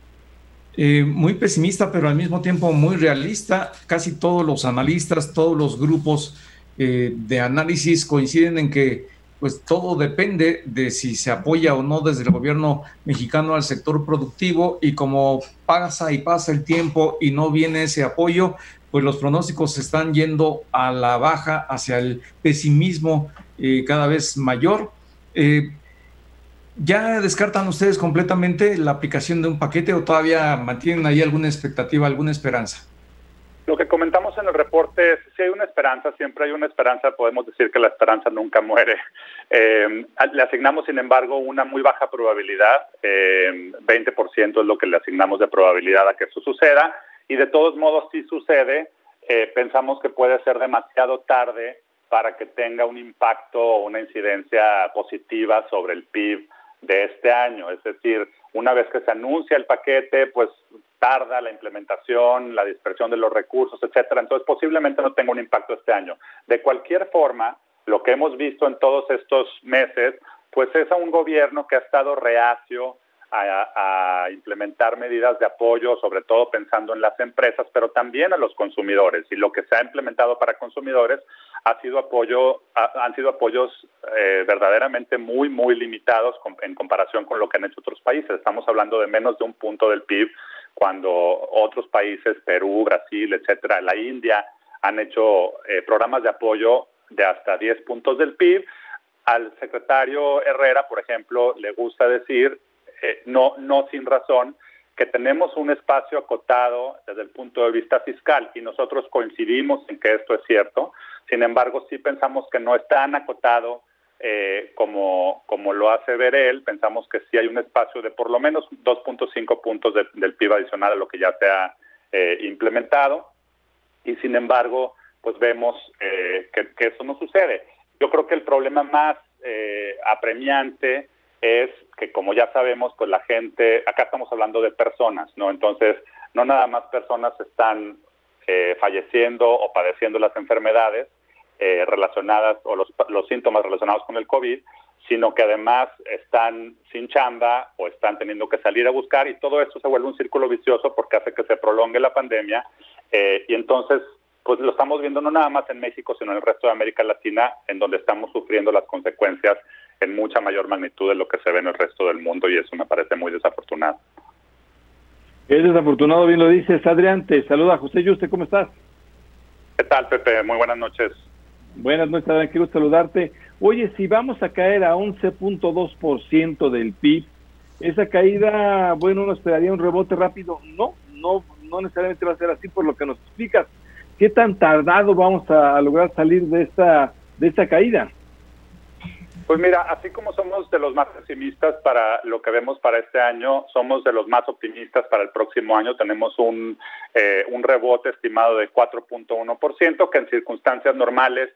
Eh, muy pesimista, pero al mismo tiempo muy realista. Casi todos los analistas, todos los grupos de análisis coinciden en que pues todo depende de si se apoya o no desde el gobierno mexicano al sector productivo y como pasa y pasa el tiempo y no viene ese apoyo, pues los pronósticos se están yendo a la baja, hacia el pesimismo eh, cada vez mayor. Eh, ¿Ya descartan ustedes completamente la aplicación de un paquete o todavía mantienen ahí alguna expectativa, alguna esperanza? Lo que comentamos en el reporte si hay una esperanza, siempre hay una esperanza, podemos decir que la esperanza nunca muere. Eh, le asignamos, sin embargo, una muy baja probabilidad, eh, 20% es lo que le asignamos de probabilidad a que eso suceda, y de todos modos, si sucede, eh, pensamos que puede ser demasiado tarde para que tenga un impacto o una incidencia positiva sobre el PIB de este año. Es decir, una vez que se anuncia el paquete, pues tarda la implementación, la dispersión de los recursos, etcétera. Entonces, posiblemente no tenga un impacto este año. De cualquier forma, lo que hemos visto en todos estos meses, pues es a un gobierno que ha estado reacio a, implementar medidas de apoyo, sobre todo pensando en las empresas, pero también a los consumidores. Y lo que se ha implementado para consumidores ha sido apoyo, han sido apoyos eh, verdaderamente muy, muy limitados en comparación con lo que han hecho otros países. Estamos hablando de menos de un punto del PIB cuando otros países, Perú, Brasil, etcétera, la India, han hecho eh, programas de apoyo de hasta 10 puntos del PIB. Al secretario Herrera, por ejemplo, le gusta decir, eh, no, no sin razón, que tenemos un espacio acotado desde el punto de vista fiscal y nosotros coincidimos en que esto es cierto. Sin embargo, sí pensamos que no es tan acotado eh, como, como lo hace ver él, pensamos que sí hay un espacio de por lo menos 2.5 puntos del PIB adicional a lo que ya se ha eh, implementado y sin embargo, pues vemos eh, que, eso no sucede. Yo creo que el problema más apremiante es que como ya sabemos, pues la gente, acá estamos hablando de personas, ¿no? Entonces, no nada más personas están falleciendo o padeciendo las enfermedades, eh, relacionadas o los, los síntomas relacionados con el COVID, sino que además están sin chamba o están teniendo que salir a buscar y todo esto se vuelve un círculo vicioso porque hace que se prolongue la pandemia eh, y entonces pues lo estamos viendo no nada más en México sino en el resto de América Latina en donde estamos sufriendo las consecuencias en mucha mayor magnitud de lo que se ve en el resto del mundo y eso me parece muy desafortunado. Es desafortunado, bien lo dices, Adrián. Te saluda José Yuste, ¿cómo estás? ¿Qué tal, Pepe? Muy buenas noches. Buenas noches, Adrián, quiero saludarte. Oye, si vamos a caer a 11.2% del PIB, esa caída, bueno, uno esperaría un rebote rápido. No, no, no necesariamente va a ser así por lo que nos explicas. ¿qué tan tardado vamos a, lograr salir de esta, de esta caída? Pues mira, así como somos de los más pesimistas para lo que vemos para este año, somos de los más optimistas para el próximo año. Tenemos un, eh, un rebote estimado de 4.1%, que en circunstancias normales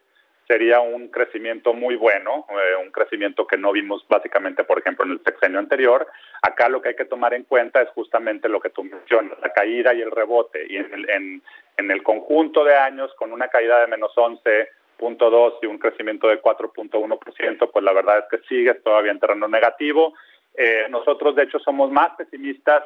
sería un crecimiento muy bueno, eh, un crecimiento que no vimos básicamente, por ejemplo, en el sexenio anterior. Acá lo que hay que tomar en cuenta es justamente lo que tú mencionas, la caída y el rebote. Y en el, en, el conjunto de años, con una caída de menos 11.2 y un crecimiento de 4.1%, pues la verdad es que sigue todavía en terreno negativo. Eh, nosotros, de hecho, somos más pesimistas,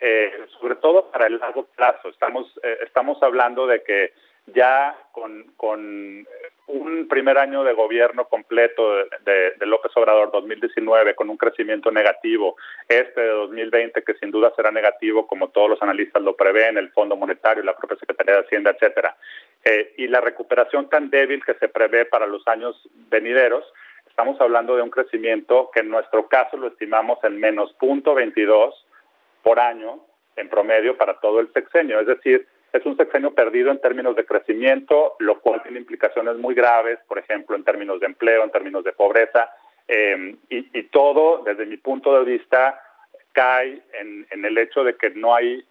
eh, sobre todo para el largo plazo. Estamos, estamos hablando de que ya con, con un primer año de gobierno completo de, López Obrador 2019 con un crecimiento negativo, este de 2020 que sin duda será negativo como todos los analistas lo prevén, el Fondo Monetario, la propia Secretaría de Hacienda, etcétera, eh, y la recuperación tan débil que se prevé para los años venideros, estamos hablando de un crecimiento que en nuestro caso lo estimamos en menos punto 22 por año en promedio para todo el sexenio, es decir, es un sexenio perdido en términos de crecimiento, lo cual tiene implicaciones muy graves, por ejemplo, en términos de empleo, en términos de pobreza, eh, y, todo, desde mi punto de vista, cae en, el hecho de que no hay,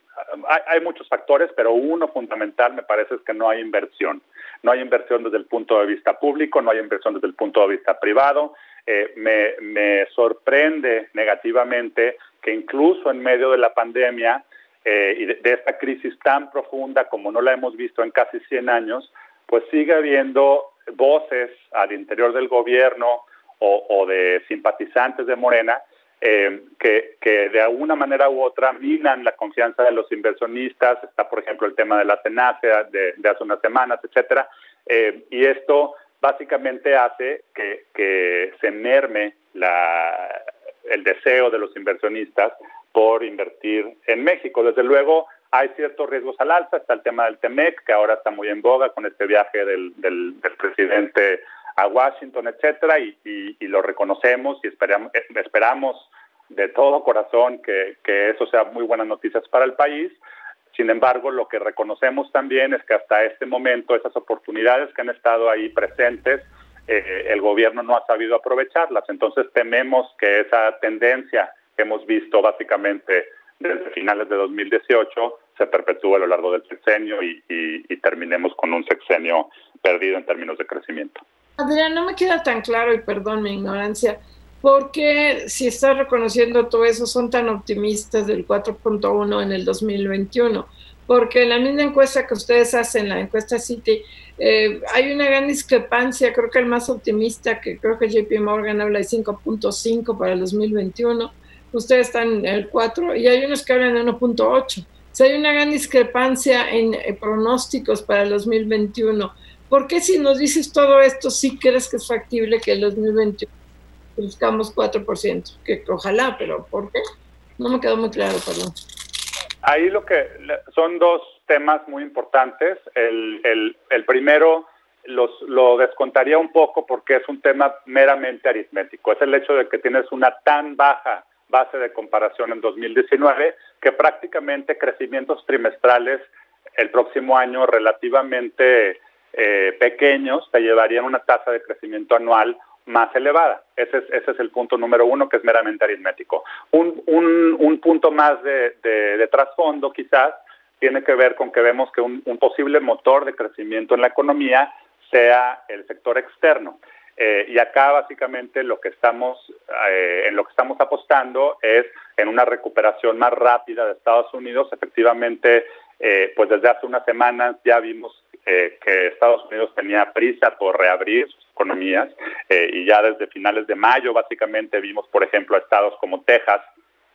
hay, muchos factores, pero uno fundamental me parece es que no hay inversión. No hay inversión desde el punto de vista público, no hay inversión desde el punto de vista privado. Eh, me, me sorprende negativamente que incluso en medio de la pandemia, eh, y de, esta crisis tan profunda como no la hemos visto en casi 100 años, pues sigue habiendo voces al interior del gobierno o, de simpatizantes de Morena eh, que, de alguna manera u otra minan la confianza de los inversionistas. Está, por ejemplo, el tema de la tenace de, de hace unas semanas, etcétera. Eh, y esto básicamente hace que, que se merme la, el deseo de los inversionistas por invertir en México. Desde luego, hay ciertos riesgos al alza. Está el tema del TEMEC, que ahora está muy en boga con este viaje del, del, presidente a Washington, etcétera, y, lo reconocemos y esperamos, de todo corazón que, eso sea muy buenas noticias para el país. Sin embargo, lo que reconocemos también es que hasta este momento esas oportunidades que han estado ahí presentes, eh, el gobierno no ha sabido aprovecharlas. Entonces tememos que esa tendencia hemos visto básicamente desde finales de 2018 se perpetúa a lo largo del sexenio y, terminemos con un sexenio perdido en términos de crecimiento. Adrián, no me queda tan claro y perdón mi ignorancia, ¿por qué si estás reconociendo todo eso son tan optimistas del 4.1 en el 2021? Porque en la misma encuesta que ustedes hacen, la encuesta City, eh, hay una gran discrepancia, creo que el más optimista, que creo que JP Morgan habla de 5.5 para el 2021 ustedes están en el 4 y hay unos que hablan de 1.8. O sea, hay una gran discrepancia en pronósticos para el 2021. ¿Por qué si nos dices todo esto, sí crees que es factible que el 2021 buscamos 4%? Que ojalá, pero ¿por qué? No me quedó muy claro, perdón. Ahí lo que son dos temas muy importantes. El, el, el primero los, lo descontaría un poco porque es un tema meramente aritmético. Es el hecho de que tienes una tan baja base de comparación en 2019, que prácticamente crecimientos trimestrales el próximo año relativamente eh, pequeños te llevarían una tasa de crecimiento anual más elevada. Ese es, ese es el punto número uno, que es meramente aritmético. Un, un, un punto más de, trasfondo quizás tiene que ver con que vemos que un posible motor de crecimiento en la economía sea el sector externo. Eh, y acá básicamente lo que estamos, eh, en lo que estamos apostando es en una recuperación más rápida de Estados Unidos. Efectivamente, eh, pues desde hace unas semanas ya vimos que Estados Unidos tenía prisa por reabrir sus economías y ya desde finales de mayo básicamente vimos, por ejemplo, estados como Texas,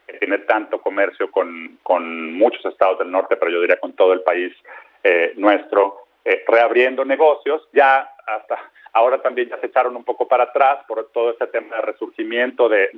que tiene tanto comercio con, con muchos estados del norte, pero yo diría con todo el país nuestro, reabriendo negocios. Ya hasta Ahora también ya se echaron un poco para atrás por todo este tema de resurgimiento de,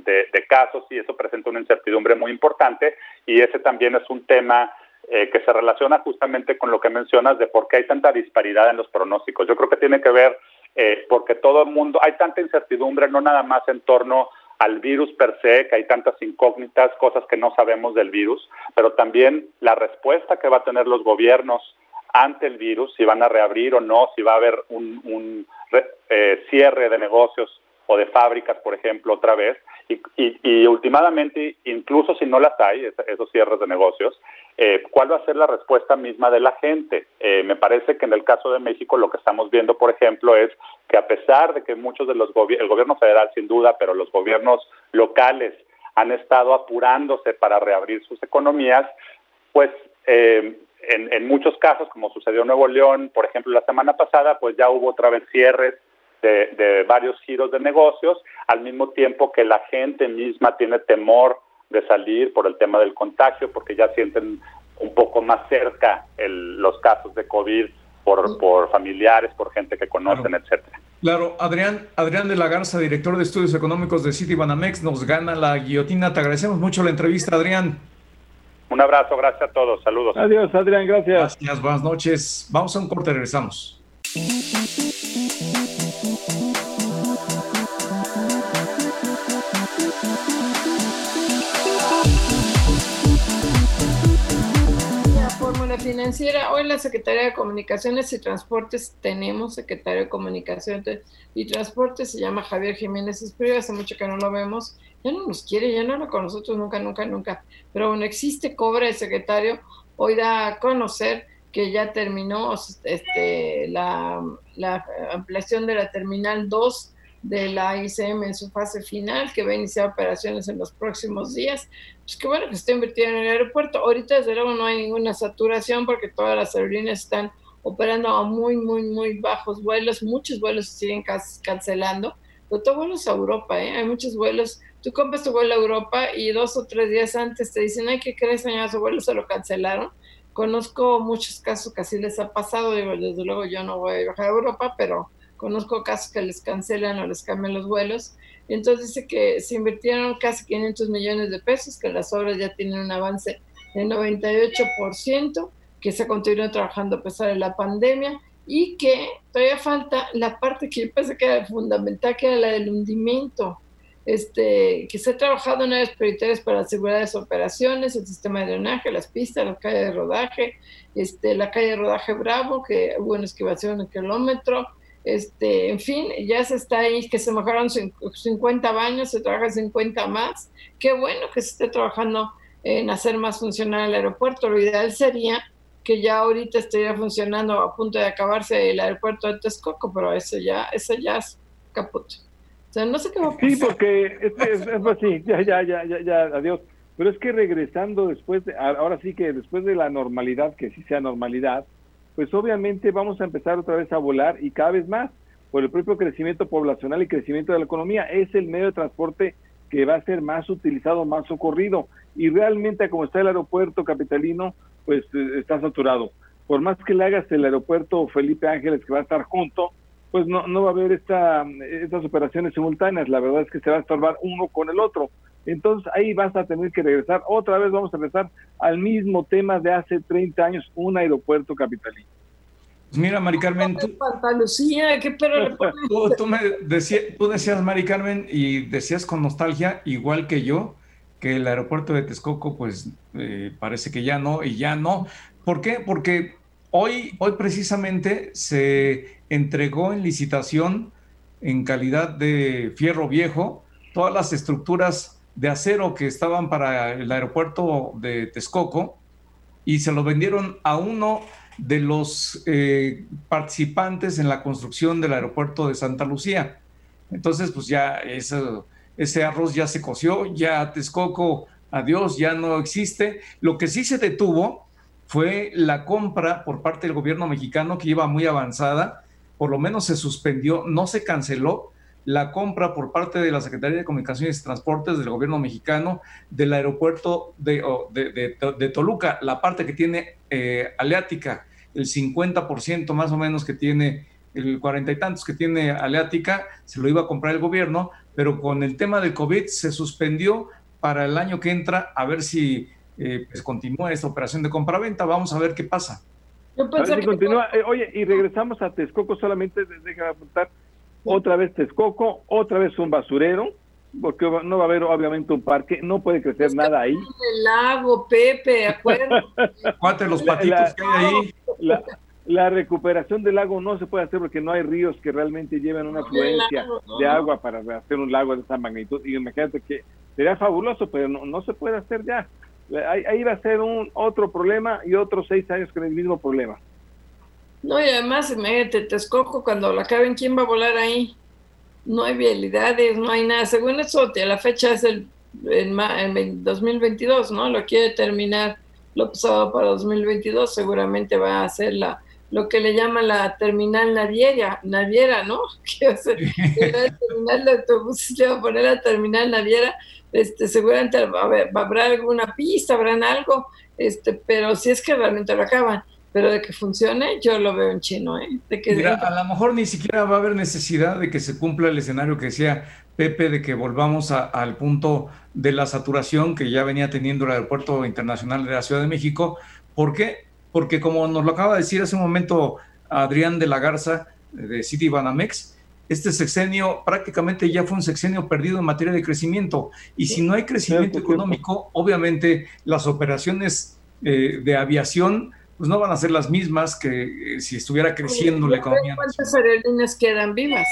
casos y eso presenta una incertidumbre muy importante y ese también es un tema eh, que se relaciona justamente con lo que mencionas de por qué hay tanta disparidad en los pronósticos. Yo creo que tiene que ver eh, porque todo el mundo, hay tanta incertidumbre, no nada más en torno al virus per se, que hay tantas incógnitas, cosas que no sabemos del virus, pero también la respuesta que va a tener los gobiernos ante el virus, si van a reabrir o no, si va a haber un, eh, cierre de negocios o de fábricas, por ejemplo, otra vez. Y, y, últimamente, incluso si no las hay, esos cierres de negocios, eh, ¿cuál va a ser la respuesta misma de la gente? Eh, me parece que en el caso de México lo que estamos viendo, por ejemplo, es que a pesar de que muchos de los el gobierno federal sin duda, pero los gobiernos locales han estado apurándose para reabrir sus economías, pues eh, en, en, muchos casos, como sucedió en Nuevo León, por ejemplo, la semana pasada, pues ya hubo otra vez cierres de, de varios giros de negocios, al mismo tiempo que la gente misma tiene temor de salir por el tema del contagio, porque ya sienten un poco más cerca el, los casos de COVID por, por familiares, por gente que conocen, etcétera. Claro, Adrián, Adrián de la Garza, director de estudios económicos de City Banamex, nos gana la guillotina. Te agradecemos mucho la entrevista, Adrián. Un abrazo, gracias a todos, saludos. Adiós, Adrián, gracias. Gracias, buenas noches. Vamos a un corte, regresamos. Financiera. Hoy la Secretaría de Comunicaciones y Transportes tenemos secretario de Comunicaciones y Transportes, se llama Javier Jiménez Espriu, hace mucho que no lo vemos, ya no nos quiere, ya no habla con nosotros nunca, nunca, nunca. Pero bueno, existe, cobra el secretario, hoy da a conocer que ya terminó este, la, la ampliación de la Terminal 2 de la ICM en su fase final, que va a iniciar operaciones en los próximos días. Pues qué bueno que está invirtiendo en el aeropuerto. Ahorita, desde luego, no hay ninguna saturación porque todas las aerolíneas están operando a muy, muy, muy bajos vuelos. Muchos vuelos se siguen cancelando. Pero todo vuelos a Europa, ¿eh? Hay muchos vuelos. Tú compras tu vuelo a Europa y dos o tres días antes te dicen, ay, ¿qué crees, señor? Su vuelo se lo cancelaron. Conozco muchos casos que así les ha pasado. Digo, desde luego yo no voy a viajar a Europa, pero conozco casos que les cancelan o les cambian los vuelos. Entonces dice que se invirtieron casi 500 millones de pesos, que las obras ya tienen un avance del 98%, que se continúa trabajando a pesar de la pandemia y que todavía falta la parte que yo pensé que era fundamental, que era la del hundimiento. Este, que se ha trabajado en áreas prioritarias para asegurar las operaciones, el sistema de drenaje, las pistas, la calle de rodaje, este, la calle de rodaje Bravo, que hubo una excavación en kilómetro, este, en fin, ya se está ahí, que se mejoraron 50 baños, se trabaja 50 más. Qué bueno que se esté trabajando en hacer más funcional el aeropuerto. Lo ideal sería que ya ahorita estaría funcionando a punto de acabarse el aeropuerto de Texcoco, pero eso ya, eso ya es caput. O sea, no sé qué va a pasar. Sí, porque es, es, así, ya, ya, ya, ya, ya, adiós. Pero es que regresando después, de, ahora sí que después de la normalidad, que sí sea normalidad, pues obviamente vamos a empezar otra vez a volar y cada vez más por el propio crecimiento poblacional y crecimiento de la economía. Es el medio de transporte que va a ser más utilizado, más socorrido. Y realmente como está el aeropuerto capitalino, pues eh, está saturado. Por más que le hagas el aeropuerto Felipe Ángeles que va a estar junto, pues no, no va a haber esta, estas operaciones simultáneas. La verdad es que se va a estorbar uno con el otro. Entonces ahí vas a tener que regresar. Otra vez vamos a regresar al mismo tema de hace 30 años, un aeropuerto capitalino. Pues mira, Mari Carmen, tú, ¿qué tú, me decías, tú decías, Mari Carmen, y decías con nostalgia, igual que yo, que el aeropuerto de Texcoco, pues eh, parece que ya no, y ya no. ¿Por qué? Porque hoy, hoy precisamente se entregó en licitación en calidad de fierro viejo todas las estructuras de acero que estaban para el aeropuerto de Texcoco y se lo vendieron a uno de los eh, participantes en la construcción del aeropuerto de Santa Lucía. Entonces, pues ya ese arroz ya se coció, ya Texcoco, adiós, ya no existe. Lo que sí se detuvo fue la compra por parte del gobierno mexicano que iba muy avanzada, por lo menos se suspendió, no se canceló, la compra por parte de la Secretaría de Comunicaciones y Transportes del gobierno mexicano del aeropuerto de, de, Toluca, la parte que tiene eh, Aleática, el 50% más o menos que tiene, el cuarenta y tantos que tiene Aleática, se lo iba a comprar el gobierno, pero con el tema del COVID se suspendió para el año que entra, a ver si eh, pues continúa esta operación de compraventa, vamos a ver qué pasa. Yo continúa. Eh, oye, y regresamos a Texcoco, solamente déjame apuntar, otra vez Texcoco, otra vez un basurero, porque no va a haber obviamente un parque, no puede crecer nada ahí. El lago, Pepe, acuérdate. Cuate los patitos que hay ahí. la recuperación del lago no se puede hacer porque no hay ríos que realmente lleven una afluencia de agua para hacer un lago de esa magnitud. Y imagínate que sería fabuloso, pero no, no se puede hacer ya. Ahí, ahí, va a ser un otro problema y otros seis años con el mismo problema. No, y además, imagínate, te escojo cuando la acaben, ¿quién va a volar ahí? No hay vialidades, no hay nada. Según eso, la fecha es el en, en 2022, ¿no? Lo quiere terminar lo pasado para 2022, seguramente va a ser la, lo que le llaman la terminal naviera, naviera, ¿no? Que va a ser la terminal de autobuses, le va a poner la terminal naviera, este, seguramente haber, habrá alguna pista, habrán algo, este, pero si es que realmente lo acaban. Pero de que funcione, yo lo veo en chino, ¿eh? De que Mira, a lo mejor ni siquiera va a haber necesidad de que se cumpla el escenario que decía Pepe, de que volvamos a, al punto de la saturación que ya venía teniendo el Aeropuerto Internacional de la Ciudad de México. ¿Por qué? Porque como nos lo acaba de decir hace un momento Adrián de la Garza, de City Banamex, este sexenio prácticamente ya fue un sexenio perdido en materia de crecimiento. Y si no hay crecimiento económico, obviamente las operaciones eh, de aviación pues no van a ser las mismas que eh, si estuviera creciendo la economía. ¿Cuántas aerolíneas quedan vivas?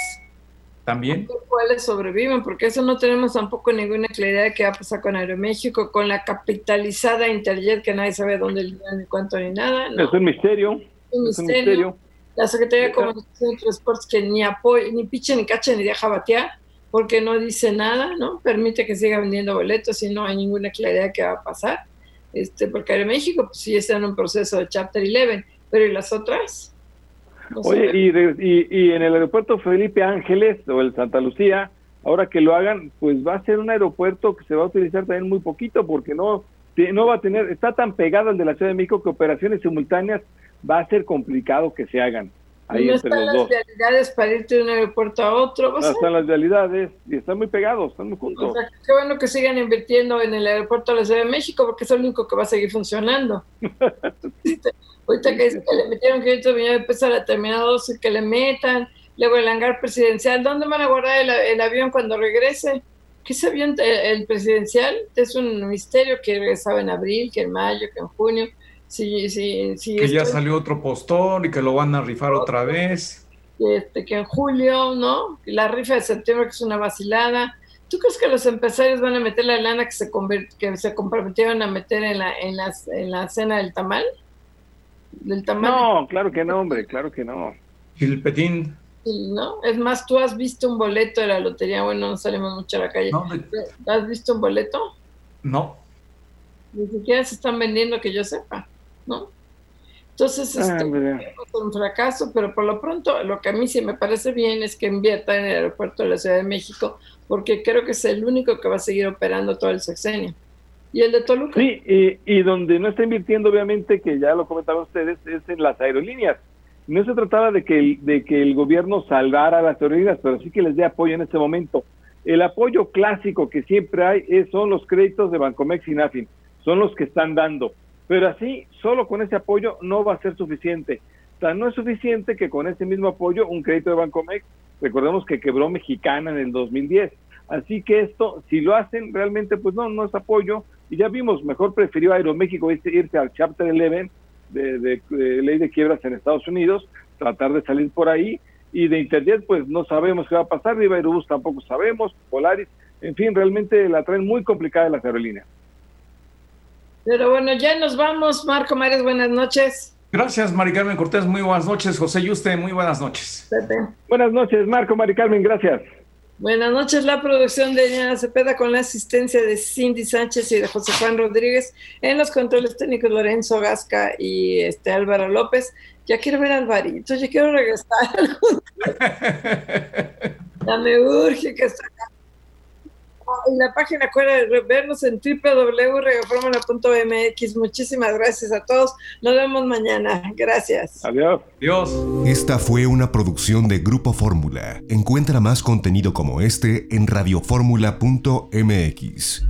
También. ¿Cuáles sobreviven? Porque eso no tenemos tampoco ninguna claridad de qué va a pasar con Aeroméxico, con la capitalizada Interjet, que nadie sabe dónde ni cuánto ni nada. Es un misterio. Un misterio. La Secretaría de Comunicación y Transportes que ni apoya, ni picha, ni cacha, ni deja batear, porque no dice nada, ¿no? Permite que siga vendiendo boletos y no hay ninguna claridad de qué va a pasar. Este, porque Aeroméxico pues, sí está en un proceso de Chapter 11, pero ¿y las otras? No Oye, y, y, y, en el aeropuerto Felipe Ángeles o el Santa Lucía, ahora que lo hagan, pues va a ser un aeropuerto que se va a utilizar también muy poquito porque no, no va a tener, está tan pegado al de la Ciudad de México que operaciones simultáneas va a ser complicado que se hagan. Ahí no entre están los las dos. vialidades para irte de un aeropuerto a otro. No están las vialidades y están muy pegados, están muy juntos. O sea, qué bueno que sigan invirtiendo en el aeropuerto de la Ciudad de México porque es el único que va a seguir funcionando. Ahorita que, que le metieron 500 millones de pesos a la terminal 12, que le metan, luego el hangar presidencial, ¿dónde van a guardar el, el avión cuando regrese? Que ese avión, el, el, presidencial, es un misterio que regresaba en abril, que en mayo, que en junio. Sí, sí, sí, que ya salió otro postor y que lo van a rifar otra vez. Este, que en julio, ¿no? La rifa de septiembre, que es una vacilada. ¿Tú crees que los empresarios van a meter la lana que se, que se comprometieron a meter en la, en, la, en la cena del tamal? ¿Del tamal? No, claro que no, hombre, claro que no. ¿Y el petín? ¿No? Es más, tú has visto un boleto de la lotería, bueno, no salimos mucho a la calle. No. ¿Has visto un boleto? No. Ni siquiera se están vendiendo que yo sepa, ¿no? Entonces, ah, es un fracaso, pero por lo pronto lo que a mí sí me parece bien es que invierta en el aeropuerto de la Ciudad de México, porque creo que es el único que va a seguir operando todo el sexenio. ¿Y el de Toluca? Sí, y, y donde no está invirtiendo, obviamente, que ya lo comentaban ustedes, es en las aerolíneas. No se trataba de que, el, de que el gobierno salvara a las aerolíneas, pero sí que les dé apoyo en este momento. El apoyo clásico que siempre hay es, son los créditos de Bancomex y Nafin, son los que están dando. Pero así, solo con ese apoyo no va a ser suficiente. Sea, no es suficiente que con ese mismo apoyo, un crédito de Bancomex, recordemos que quebró Mexicana en el 2010. Así que esto, si lo hacen, realmente, pues no, no es apoyo. Y ya vimos, mejor prefirió Aeroméxico irse al Chapter 11 de, de, ley de quiebras en Estados Unidos, tratar de salir por ahí. Y de Interjet, pues no sabemos qué va a pasar. Viva Aerobús tampoco sabemos, Polaris. En fin, realmente la traen muy complicada las aerolíneas. Pero bueno, ya nos vamos. Marco Mares, buenas noches. Gracias, Mari Carmen Cortés. Muy buenas noches. José Yuste, muy buenas noches. Pepe. Buenas noches, Marco, Mari Carmen, gracias. Buenas noches, la producción de Diana Cepeda con la asistencia de Cindy Sánchez y de José Juan Rodríguez en los controles técnicos Lorenzo Gasca y este Álvaro López. Ya quiero ver a Alvarito, ya quiero regresar. ya me urge que está acá. Y la página acuerda de vernos en www.regaformula.mx. Muchísimas gracias a todos. Nos vemos mañana. Gracias. Adiós. Adiós. Esta fue una producción de Grupo Fórmula. Encuentra más contenido como este en radioformula.mx.